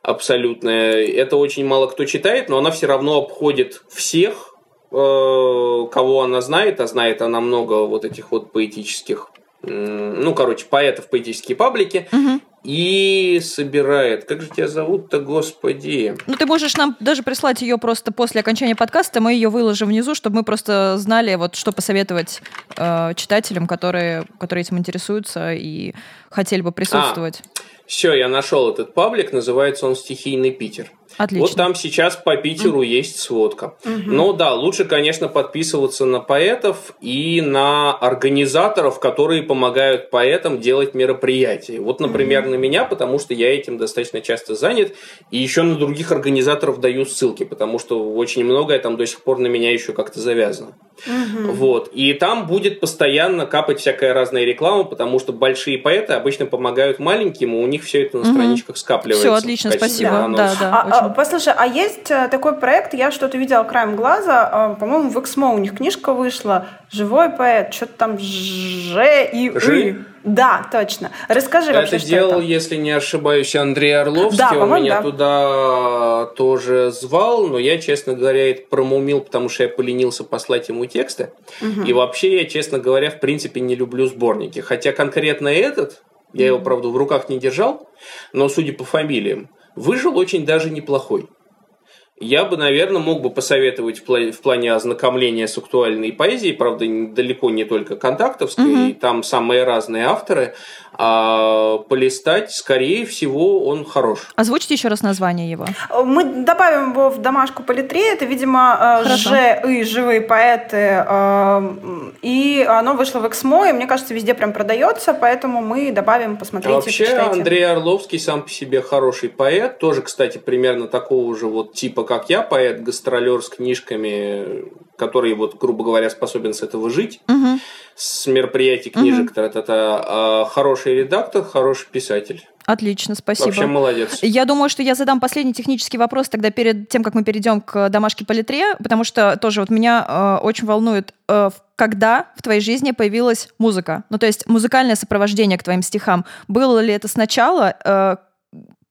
абсолютная. Это очень мало кто читает, но она все равно обходит всех, э, кого она знает, а знает она много вот этих вот поэтических, ну, короче, поэтов, поэтические паблики, угу. И собирает. Как же тебя зовут-то, господи? Ну, ты можешь нам даже прислать ее просто после окончания подкаста, мы ее выложим внизу, чтобы мы просто знали, вот что посоветовать э, читателям, которые, которые этим интересуются и хотели бы присутствовать. А. Все, я нашел этот паблик, называется он «Стихийный Питер». Отлично. Вот там сейчас по Питеру mm. есть сводка. Mm-hmm. Но да, лучше, конечно, подписываться на поэтов и на организаторов, которые помогают поэтам делать мероприятия. Вот, например, mm-hmm. на меня, потому что я этим достаточно часто занят, и еще на других организаторов даю ссылки, потому что очень многое там до сих пор на меня еще как-то завязано. Mm-hmm. Вот. И там будет постоянно капать всякая разная реклама, потому что большие поэты обычно помогают маленьким, и у них все это на mm-hmm. страничках скапливается. Все, отлично, спасибо. Да, да, а, а, послушай, а есть э, такой проект, я что-то видела краем глаза, э, по-моему, в Эксмо у них книжка вышла, «Живой поэт», что-то там «Ж» и «ы». Да, точно. Расскажи это вообще, это делал, если не ошибаюсь, Андрей Орловский. Да, Он меня да. туда тоже звал, но я, честно говоря, это промумил, потому что я поленился послать ему тексты. Угу. И вообще я, честно говоря, в принципе не люблю сборники. Хотя конкретно этот, я его, правда, в руках не держал, но судя по фамилиям, выжил очень даже неплохой. Я бы, наверное, мог бы посоветовать в плане ознакомления с актуальной поэзией, правда, далеко не только контактовской, угу. там самые разные авторы, а полистать, скорее всего, он хорош. Озвучите еще раз название его. Мы добавим его в домашку по литре, это, видимо, э, Ж и живые поэты, э, и оно вышло в Эксмо, и мне кажется, везде прям продается, поэтому мы добавим, посмотрите, Вообще, почитайте. Андрей Орловский сам по себе хороший поэт, тоже, кстати, примерно такого же вот типа, как я, поэт, гастролер с книжками, который, вот, грубо говоря, способен с этого жить, угу. с мероприятий, книжек, угу. это хороший редактор, хороший писатель. Отлично, спасибо. Вообще молодец. Я думаю, что я задам последний технический вопрос тогда перед тем, как мы перейдем к домашке по литре, потому что тоже вот меня э, очень волнует, э, когда в твоей жизни появилась музыка? Ну, то есть музыкальное сопровождение к твоим стихам. Было ли это сначала? Э,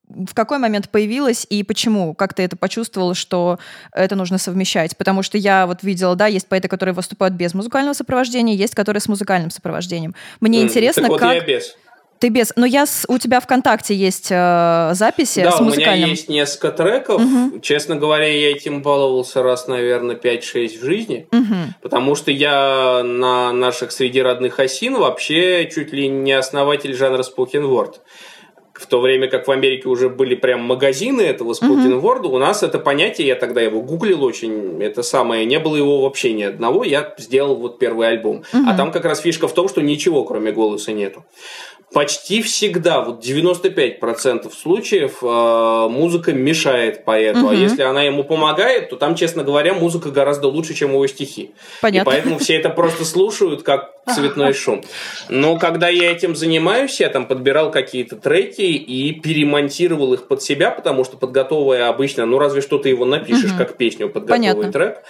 в какой момент появилась и почему? Как ты это почувствовала, что это нужно совмещать? Потому что я вот видела, да, есть поэты, которые выступают без музыкального сопровождения, есть которые с музыкальным сопровождением. Мне mm, интересно, так вот как... Я без. Ты без. Но я с... у тебя ВКонтакте есть э, записи да, с музыкальным. у меня есть несколько треков. Угу. Честно говоря, я этим баловался раз, наверное, 5-6 в жизни. Угу. Потому что я на наших среди родных осин вообще чуть ли не основатель жанра spoken word в то время как в Америке уже были прям магазины этого spoken word, у нас это понятие, я тогда его гуглил очень, это самое, не было его вообще ни одного, я сделал вот первый альбом. А там как раз фишка в том, что ничего кроме голоса нету почти всегда, вот 95% случаев э, музыка мешает поэту, угу. а если она ему помогает, то там, честно говоря, музыка гораздо лучше, чем его стихи. Понятно. И поэтому все это просто слушают как цветной шум. Но когда я этим занимаюсь, я там подбирал какие-то треки и перемонтировал их под себя, потому что подготовывая обычно, ну разве что ты его напишешь угу. как песню, подготовый трек.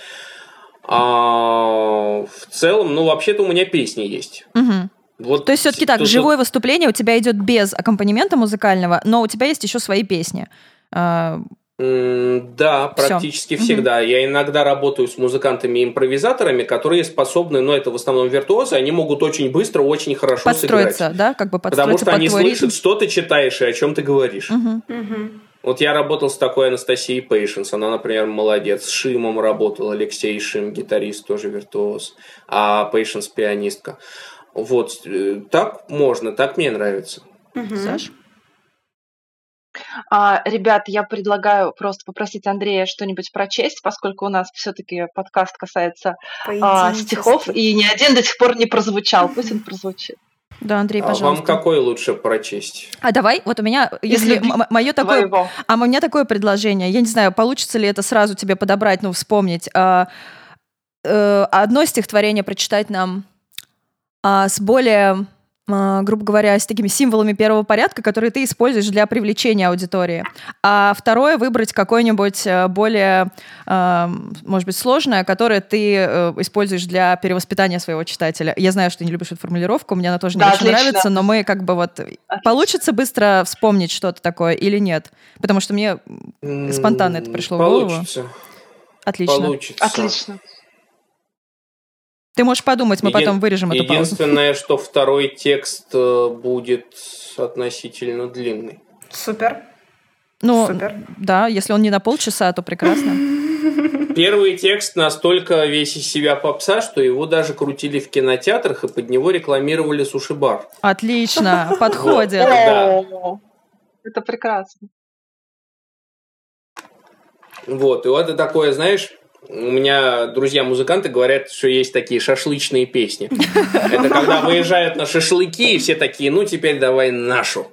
А, в целом, ну вообще-то у меня песни есть. Угу. Вот То есть все-таки так, то, живое что... выступление у тебя идет без аккомпанемента музыкального, но у тебя есть еще свои песни. А, да, практически Всё. всегда. Угу. Я иногда работаю с музыкантами-импровизаторами, которые способны, но ну, это в основном виртуозы, они могут очень быстро, очень хорошо подстроиться, сыграть. да, как бы подстроиться Потому что под они слышат, что ты читаешь и о чем ты говоришь. Угу. Угу. Вот я работал с такой Анастасией Пейшенс, она, например, молодец. С Шимом работал, Алексей Шим, гитарист, тоже виртуоз, а Пейшенс пианистка. Вот, э, так можно, так мне нравится. Угу. Саш? А, ребят, я предлагаю просто попросить Андрея что-нибудь прочесть, поскольку у нас все-таки подкаст касается а, стихов, и ни один до сих пор не прозвучал. Пусть он прозвучит. Да, Андрей, пожалуйста. А вам какой лучше прочесть? А давай, вот у меня, если мое такое, твоего. а у меня такое предложение, я не знаю, получится ли это сразу тебе подобрать, ну вспомнить. А, а, одно стихотворение прочитать нам а, с более а, грубо говоря, с такими символами первого порядка, которые ты используешь для привлечения аудитории. А второе — выбрать какое-нибудь э, более, а, может быть, сложное, которое ты э, используешь для перевоспитания своего читателя. Я знаю, что ты не любишь эту формулировку, мне она тоже не да, очень отлично. нравится, но мы как бы вот... Отлично. Получится быстро вспомнить что-то такое или нет? Потому что мне спонтанно это пришло Получится. в голову. Отлично. Получится. Отлично. Ты можешь подумать, мы Еди... потом вырежем эту паузу. Единственное, что второй текст э, будет относительно длинный. Супер. Ну, Супер. да, если он не на полчаса, то прекрасно. Первый текст настолько весь из себя попса, что его даже крутили в кинотеатрах и под него рекламировали суши-бар. Отлично, подходит. Это прекрасно. Вот, и вот это такое, знаешь, у меня друзья-музыканты говорят, что есть такие шашлычные песни. Это когда выезжают на шашлыки, и все такие, ну теперь давай нашу.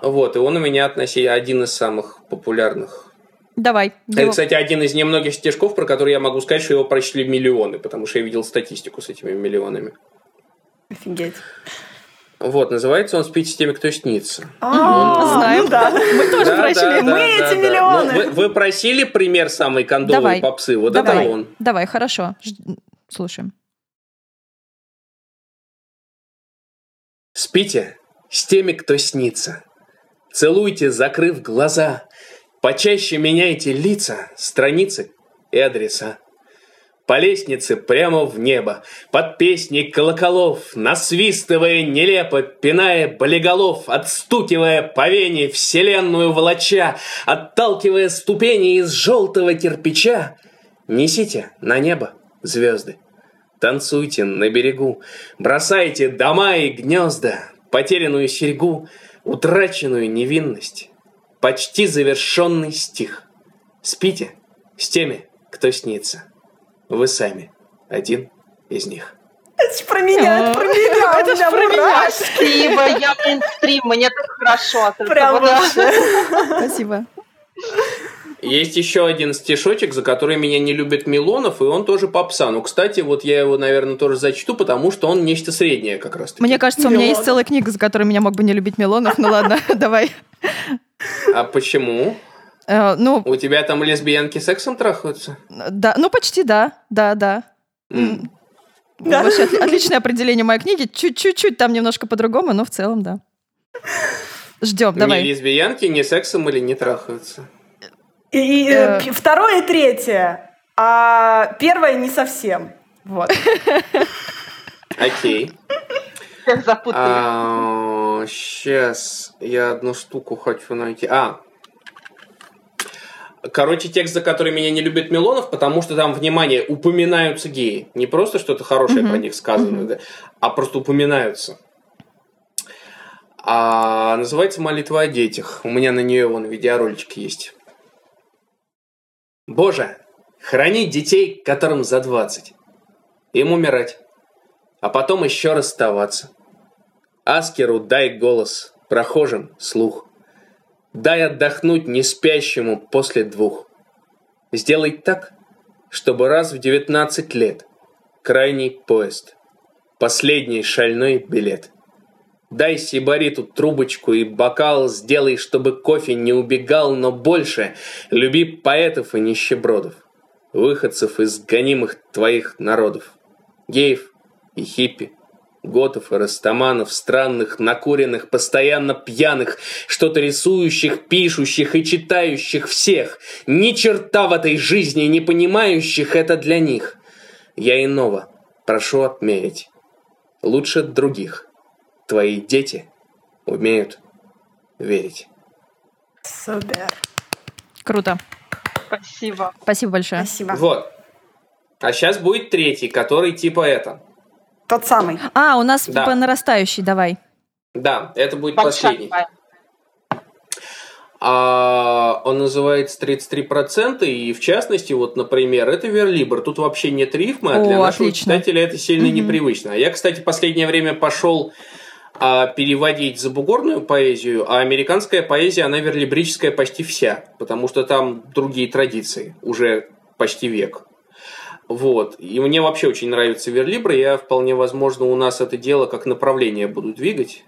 Вот, и он у меня относи один из самых популярных. Давай. Это, кстати, один из немногих стишков, про который я могу сказать, что его прочли миллионы, потому что я видел статистику с этими миллионами. Офигеть. Вот, называется он «Спите с теми, кто снится». А, Знаем. ну да. Мы тоже прочли. да, Мы эти миллионы. Ну, вы, просили пример самой кондовой попсы, вот это он. Давай, хорошо. Слушаем. Спите с теми, кто снится. Целуйте, закрыв глаза. Почаще меняйте лица, страницы и адреса. По лестнице прямо в небо, под песни колоколов, насвистывая нелепо, пиная болиголов, отстукивая по вене вселенную волоча, отталкивая ступени из желтого кирпича, несите на небо звезды. Танцуйте на берегу, бросайте дома и гнезда, потерянную серьгу, утраченную невинность, почти завершенный стих. Спите с теми, кто снится. Вы сами один из них. Это ж про меня, это про меня. Это ж про меня. Спасибо, я мейнстрим, мне так хорошо от. Прям вообще. Спасибо. Есть еще один стишочек, за который меня не любит Милонов, и он тоже попса. Ну, кстати, вот я его, наверное, тоже зачту, потому что он нечто среднее как раз таки. Мне кажется, у меня есть целая книга, за которой меня мог бы не любить Милонов. Ну ладно, давай. А почему? Э, Ну, У тебя там лесбиянки сексом трахаются? да, ну почти да, да, да. М. Да. Вообще отли- отличное определение моей книги. Чуть-чуть там немножко по-другому, но в целом, да. Ждем, Не давай. лесбиянки, не сексом или не трахаются? И, и, э, Э. второе и третье. А первое не совсем. Вот. Окей. Всех запутали. Сейчас я одну штуку хочу найти. А. Короче, текст, за который меня не любит Милонов, потому что там, внимание, упоминаются геи. Не просто что-то хорошее про них сказано, да, а просто упоминаются. А называется «Молитва о детях». У меня на нее вон видеороличек есть. Боже, храни детей, которым за 20. Им умирать. А потом еще расставаться. Аскеру дай голос, прохожим слух. Дай отдохнуть неспящему после двух. Сделай так, чтобы раз в 19 лет. Крайний поезд, последний шальной билет. Дай сибариту трубочку и бокал, сделай, чтобы кофе не убегал, но больше. Люби поэтов и нищебродов, выходцев из гонимых твоих народов, геев и хиппи, готов и растаманов, странных, накуренных, постоянно пьяных, что-то рисующих, пишущих и читающих всех, ни черта в этой жизни не понимающих это для них. Я иного прошу отмерить, лучше других. Твои дети умеют верить. Супер. Круто. Спасибо. Спасибо большое. Спасибо. Вот. А сейчас будет третий, который типа это. Тот самый. А, у нас Да. по нарастающей, давай. Да, это будет Большая. последний. А, он называется 33%, и в частности, вот, например, это верлибр. Тут вообще нет рифмы, а О, для нашего отлично. читателя это сильно непривычно. Я, кстати, последнее время пошел а, переводить забугорную поэзию, а американская поэзия, она верлибрическая почти вся, потому что там другие традиции, уже почти век. Вот. И мне вообще очень нравится верлибр, и я вполне возможно у нас это дело как направление буду двигать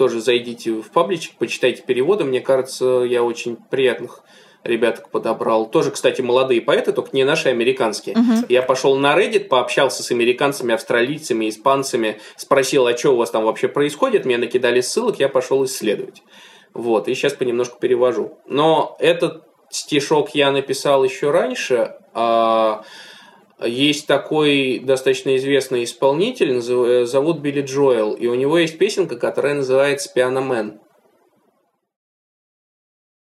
тоже зайдите в пабличек, почитайте переводы. Мне кажется, я очень приятных ребяток подобрал. Тоже, кстати, молодые поэты, только не наши, а американские. Я пошел на Reddit, пообщался с американцами, австралийцами, испанцами, спросил, а что у вас там вообще происходит. Мне накидали ссылок, я пошел исследовать. Вот, и сейчас понемножку перевожу. Но этот стишок я написал еще раньше. а есть такой достаточно известный исполнитель, э, зовут Билли Джоэл, и у него есть песенка, которая называется «Пиано Мэн».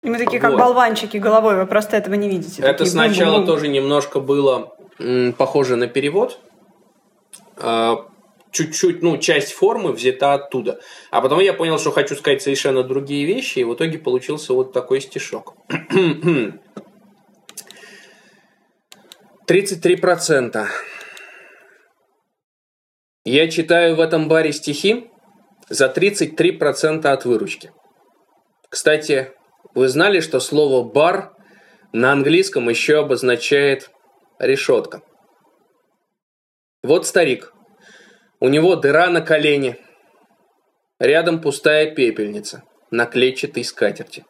И мы такие, как Вот. болванчики головой, вы просто этого не видите. Это Такие сначала бум-бум-бум. тоже немножко было м, похоже на перевод. А, Чуть-чуть, ну, часть формы взята оттуда. А потом я понял, что хочу сказать совершенно другие вещи, и в итоге получился вот такой стишок. 33%. Я читаю в этом баре стихи за 33% от выручки. Кстати, вы знали, что слово «бар» на английском еще обозначает «решетка»? Вот старик. У него дыра на колене. Рядом пустая пепельница на клетчатой скатерти.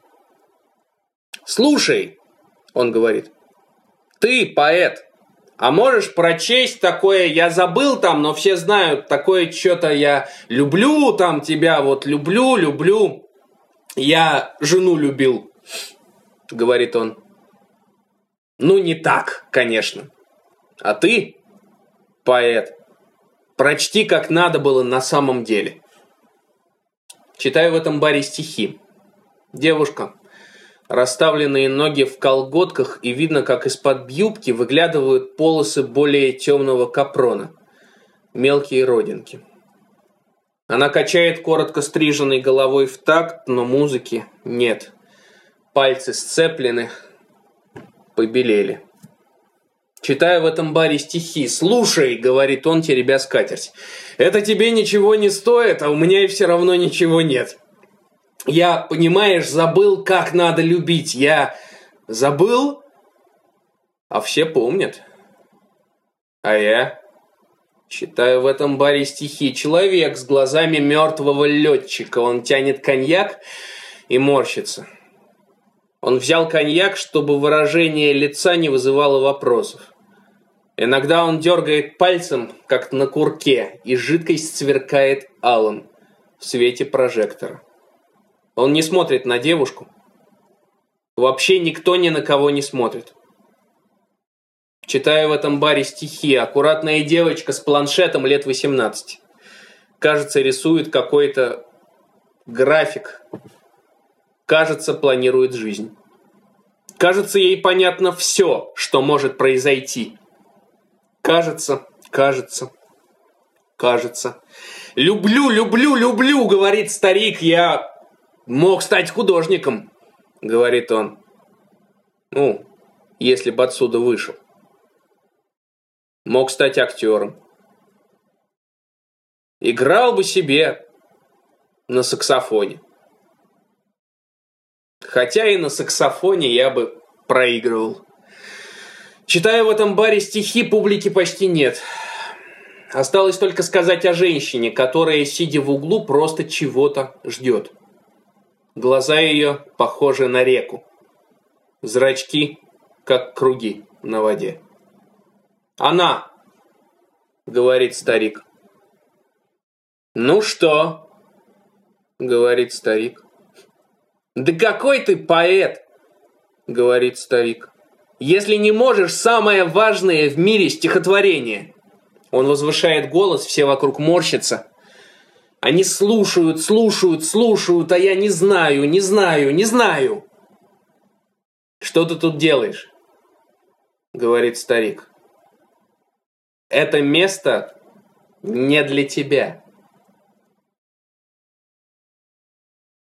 «Слушай», — он говорит, — «ты поэт, а можешь прочесть такое, я забыл там, но все знают, такое что-то я люблю там тебя, вот люблю, люблю. Я жену любил, говорит он. Ну, не так, конечно. А ты, поэт, прочти, как надо было на самом деле. Читаю в этом баре стихи. Девушка, Расставленные ноги в колготках, и видно, как из-под юбки выглядывают полосы более темного капрона. Мелкие родинки. Она качает коротко стриженной головой в такт, но музыки нет. Пальцы сцеплены, побелели. Читаю в этом баре стихи. «Слушай», — говорит он, теребя скатерть, — «это тебе ничего не стоит, а у меня и все равно ничего нет». Я, понимаешь, забыл, как надо любить. Я забыл, а все помнят. А я читаю в этом баре стихи. Человек с глазами мертвого летчика. Он тянет коньяк и морщится. Он взял коньяк, чтобы выражение лица не вызывало вопросов. Иногда он дергает пальцем, как на курке, и жидкость сверкает алым в свете прожектора. Он не смотрит на девушку. Вообще никто ни на кого не смотрит. Читаю в этом баре стихи. Аккуратная девочка с планшетом лет 18. Кажется, рисует какой-то график. Кажется, планирует жизнь. Кажется, ей понятно все, что может произойти. Кажется, кажется, кажется. «Люблю, люблю, люблю», — говорит старик, я мог стать художником, говорит он. Ну, если бы отсюда вышел. Мог стать актером. Играл бы себе на саксофоне. Хотя и на саксофоне я бы проигрывал. Читая в этом баре стихи, публики почти нет. Осталось только сказать о женщине, которая, сидя в углу, просто чего-то ждет. Глаза ее похожи на реку. Зрачки, как круги на воде. «Она!» — говорит старик. «Ну что?» — говорит старик. «Да какой ты поэт!» — говорит старик. «Если не можешь самое важное в мире стихотворение!» Он возвышает голос, все вокруг морщатся. Они слушают, слушают, слушают, а я не знаю, не знаю, не знаю. Что ты тут делаешь? Говорит старик. Это место не для тебя.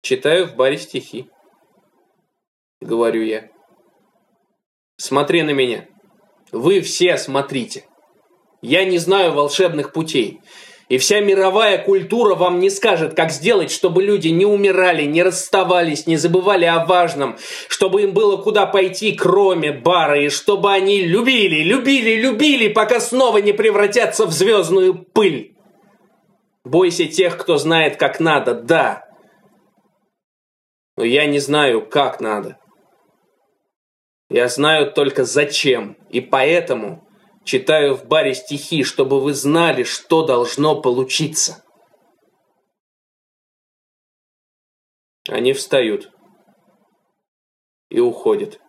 Читаю в баре стихи. Говорю я. Смотри на меня. Вы все смотрите. Я не знаю волшебных путей. И вся мировая культура вам не скажет, как сделать, чтобы люди не умирали, не расставались, не забывали о важном, чтобы им было куда пойти, кроме бара, и чтобы они любили, любили, любили, пока снова не превратятся в звездную пыль. Бойся тех, кто знает, как надо, да. Но я не знаю, как надо. Я знаю только зачем, и поэтому Читаю в баре стихи, чтобы вы знали, что должно получиться. Они встают и уходят.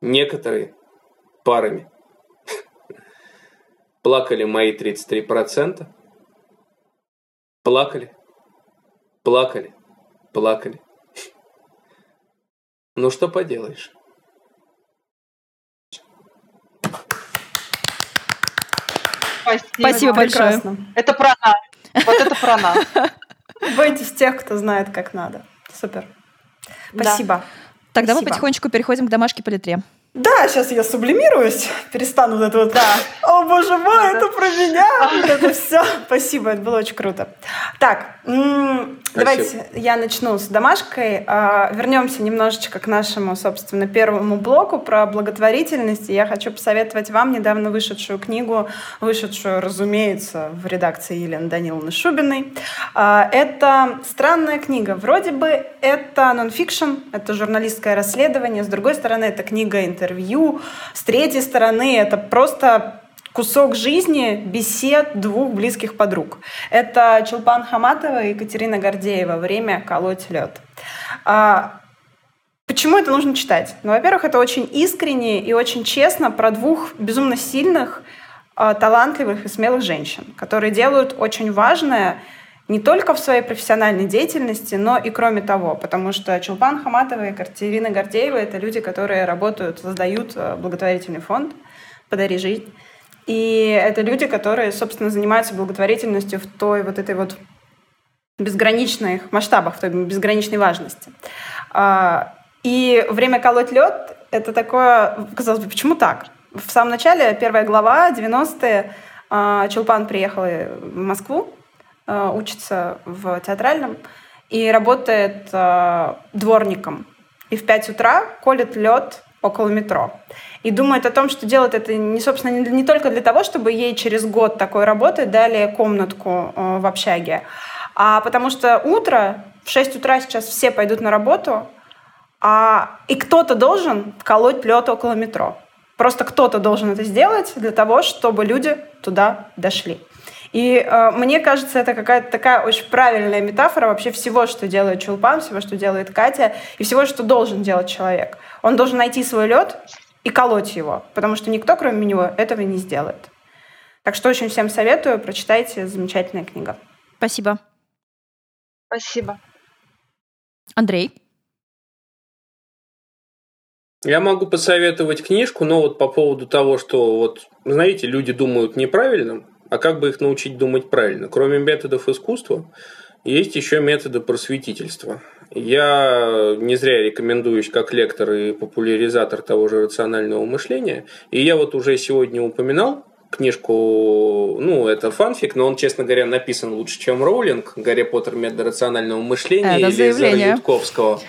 Некоторые парами. Плакали мои 33%. Плакали, плакали, плакали. Ну что поделаешь. Спасибо, Спасибо большое. Прекрасно. Это про нас. Вот это про нас. Бойтесь тех, кто знает, как надо. Супер. Да. Спасибо. Тогда мы Спасибо. потихонечку переходим к домашке по литре. Да, сейчас я сублимируюсь, перестану вот это вот. Да. О, боже мой, это про меня. Вот это все. Спасибо, это было очень круто. Так, давайте я начну с домашкой. А, вернемся немножечко к нашему, собственно, первому блоку про благотворительность. Я хочу посоветовать вам недавно вышедшую книгу, вышедшую, разумеется, в редакции Елены Даниловны Шубиной. А, это странная книга. Вроде бы это нонфикшн, это журналистское расследование. С другой стороны, это книга интервью интервью. С третьей стороны, это просто кусок жизни бесед двух близких подруг. Это Чулпан Хаматова и Екатерина Гордеева «Время колоть лед». А, почему это нужно читать? Ну, во-первых, это очень искренне и очень честно про двух безумно сильных, а, талантливых и смелых женщин, которые делают очень важное не только в своей профессиональной деятельности, но и кроме того, потому что Чулпан Хаматова и Катерина Гордеева — это люди, которые работают, создают э, благотворительный фонд «Подари жизнь». И это люди, которые, собственно, занимаются благотворительностью в той вот этой вот безграничных масштабах, в той безграничной важности. А, и «Время колоть лед» — это такое, казалось бы, почему так? В самом начале, первая глава, 90-е, а, Чулпан приехала в Москву, учится в театральном и работает э, дворником. И в 5 утра колет лед около метро. И думает о том, что делает это не, собственно, не, не только для того, чтобы ей через год такой работы дали комнатку э, в общаге, а потому что утро, в 6 утра сейчас все пойдут на работу, а, и кто-то должен колоть лед около метро. Просто кто-то должен это сделать для того, чтобы люди туда дошли. И э, мне кажется, это какая-то такая очень правильная метафора вообще всего, что делает Чулпан, всего, что делает Катя, и всего, что должен делать человек. Он должен найти свой лед и колоть его, потому что никто, кроме него, этого не сделает. Так что очень всем советую, прочитайте, замечательная книга. Спасибо. Спасибо. Андрей? Я могу посоветовать книжку, но вот по поводу того, что вот, знаете, люди думают неправильно, а как бы их научить думать правильно? Кроме методов искусства, есть еще методы просветительства. Я не зря рекомендуюсь как лектор и популяризатор того же рационального мышления. И я вот уже сегодня упоминал книжку, ну, это фанфик, но он, честно говоря, написан лучше, чем Роулинг, Гарри Поттер метод рационального мышления это или Зара Ютковского.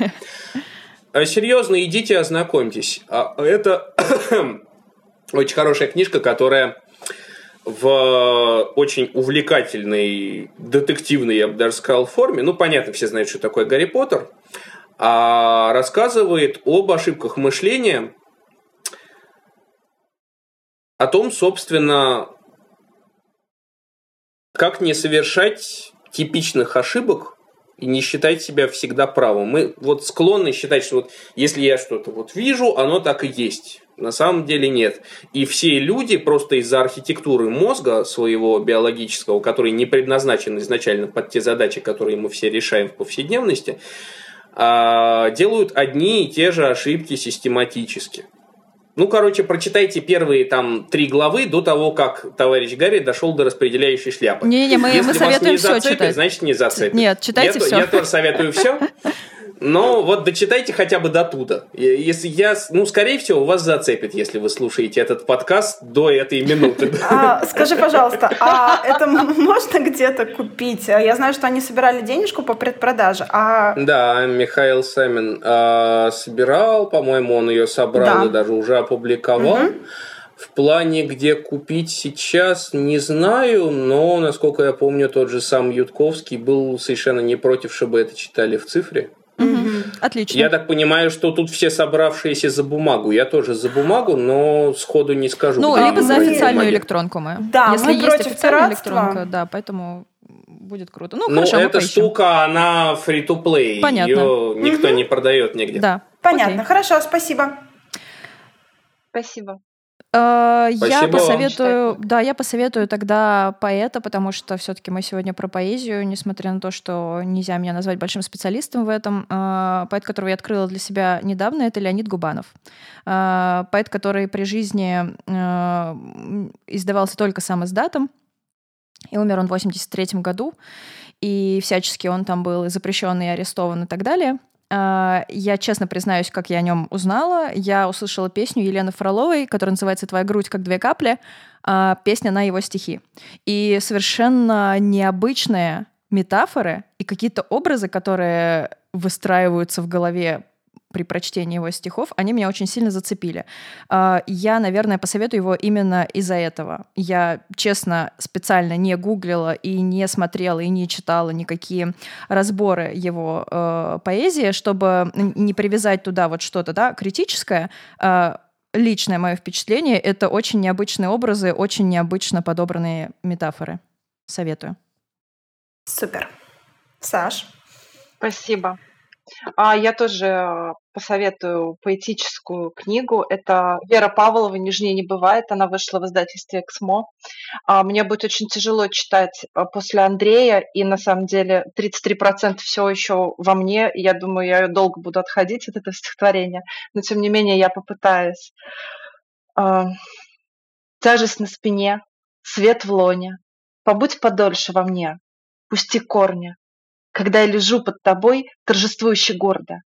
А серьезно, идите ознакомьтесь. А это очень хорошая книжка, которая в очень увлекательной, детективной, я бы даже сказал, форме. Ну, понятно, все знают, что такое Гарри Поттер. А рассказывает об ошибках мышления, о том, собственно, как не совершать типичных ошибок и не считать себя всегда правым. Мы вот склонны считать, что вот если я что-то вот вижу, оно так и есть. На самом деле нет. И все люди просто из-за архитектуры мозга своего биологического, который не предназначен изначально под те задачи, которые мы все решаем в повседневности, а, делают одни и те же ошибки систематически. Ну, короче, прочитайте первые там три главы до того, как товарищ Гарри дошел до распределяющей шляпы. Не-не, мы, Если мы советуем вас не все зацепит, читать. значит не зацепит. Нет, читайте я, все. Я тоже советую все. Но вот дочитайте хотя бы до туда. Если я, ну, скорее всего, вас зацепит, если вы слушаете этот подкаст до этой минуты. А, скажи, пожалуйста, а это можно где-то купить? Я знаю, что они собирали денежку по предпродаже. А... Да, Михаил Самин э, собирал, по-моему, он ее собрал Да. и даже уже опубликовал. Мгм. В плане, где купить сейчас, не знаю, но, насколько я помню, тот же сам Ютковский был совершенно не против, чтобы это читали в цифре. Мгм. Отлично. Я так понимаю, что тут все собравшиеся за бумагу. Я тоже за бумагу, но сходу не скажу. Ну, либо за официальную бумаги. электронку мы. Да, Если мы есть против официальная пиратства. электронка, да, поэтому будет круто. Ну, Ну, хорошо, эта штука, она free-to-play. Понятно. Ее никто не продает нигде. Да. Понятно, окей. хорошо, спасибо. Спасибо. Э, Я посоветую, да, я посоветую тогда поэта, потому что все-таки мы сегодня про поэзию, несмотря на то, что нельзя меня назвать большим специалистом в этом. Э, Поэт, которого я открыла для себя недавно, это Леонид Губанов. Э, Поэт, который при жизни издавался только сам издатом, и умер он в 83 году, и всячески он там был и запрещен, и арестован, и так далее. А, я честно признаюсь, как я о нем узнала. Я услышала песню Елены Фроловой, которая называется «Твоя грудь, как две капли». А, песня на его стихи. И совершенно необычные метафоры и какие-то образы, которые выстраиваются в голове при прочтении его стихов, они меня очень сильно зацепили. А, я, наверное, посоветую его именно из-за этого. Я, честно, специально не гуглила и не смотрела, и не читала никакие разборы его э, поэзии, чтобы не привязать туда вот что-то да, критическое. Э, личное мое впечатление — это очень необычные образы, очень необычно подобранные метафоры. Советую. Супер. Саш? Спасибо. А я тоже посоветую поэтическую книгу. Это Вера Павлова «Нижнее не бывает». Она вышла в издательстве «Эксмо». А мне будет очень тяжело читать э, после Андрея, и на самом деле 33% все еще во мне. Я думаю, я долго буду отходить от этого стихотворения, но тем не менее я попытаюсь. А, Тяжесть на спине, свет в лоне, побудь подольше во мне, пусти корни, когда я лежу под тобой, торжествующе гордо.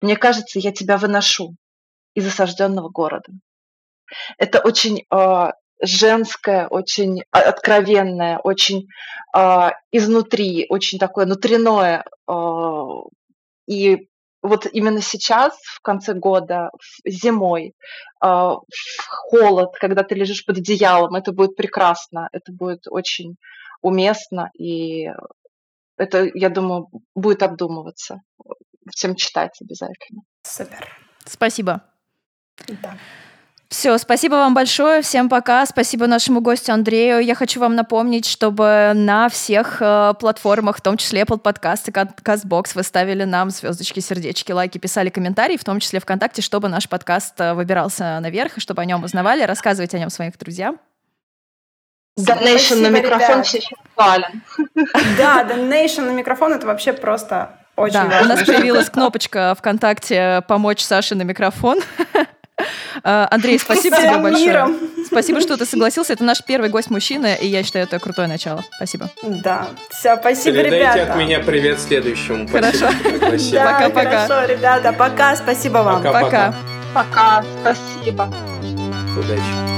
Мне кажется, я тебя выношу из осажденного города. Это очень э, женское, очень откровенное, очень э, изнутри, очень такое внутреннее. Э, и вот именно сейчас, в конце года, зимой, э, в холод, когда ты лежишь под одеялом, это будет прекрасно, это будет очень уместно и это, я думаю, будет обдумываться. Всем читать обязательно. Супер. Спасибо. Да. Все, спасибо вам большое, всем пока, спасибо нашему гостю Андрею. Я хочу вам напомнить, чтобы на всех э, платформах, в том числе Apple Podcast и CastBox, вы ставили нам звездочки, сердечки, лайки, писали комментарии, в том числе ВКонтакте, чтобы наш подкаст э, выбирался наверх, и чтобы о нем узнавали, рассказывайте о нем своим друзьям. Donation на микрофон все еще актуален. Да, donation на микрофон это вообще просто очень да, важно. У нас появилась кнопочка ВКонтакте «Помочь Саше на микрофон». А, Андрей, спасибо тебе большое. Спасибо, что ты согласился. Это наш первый гость мужчина, и я считаю, это крутое начало. Спасибо. Да. Все, спасибо, Передайте ребята. от меня привет следующему. Хорошо. Пока-пока. Хорошо, ребята. Пока. Спасибо вам. Пока. Пока. Спасибо. Удачи.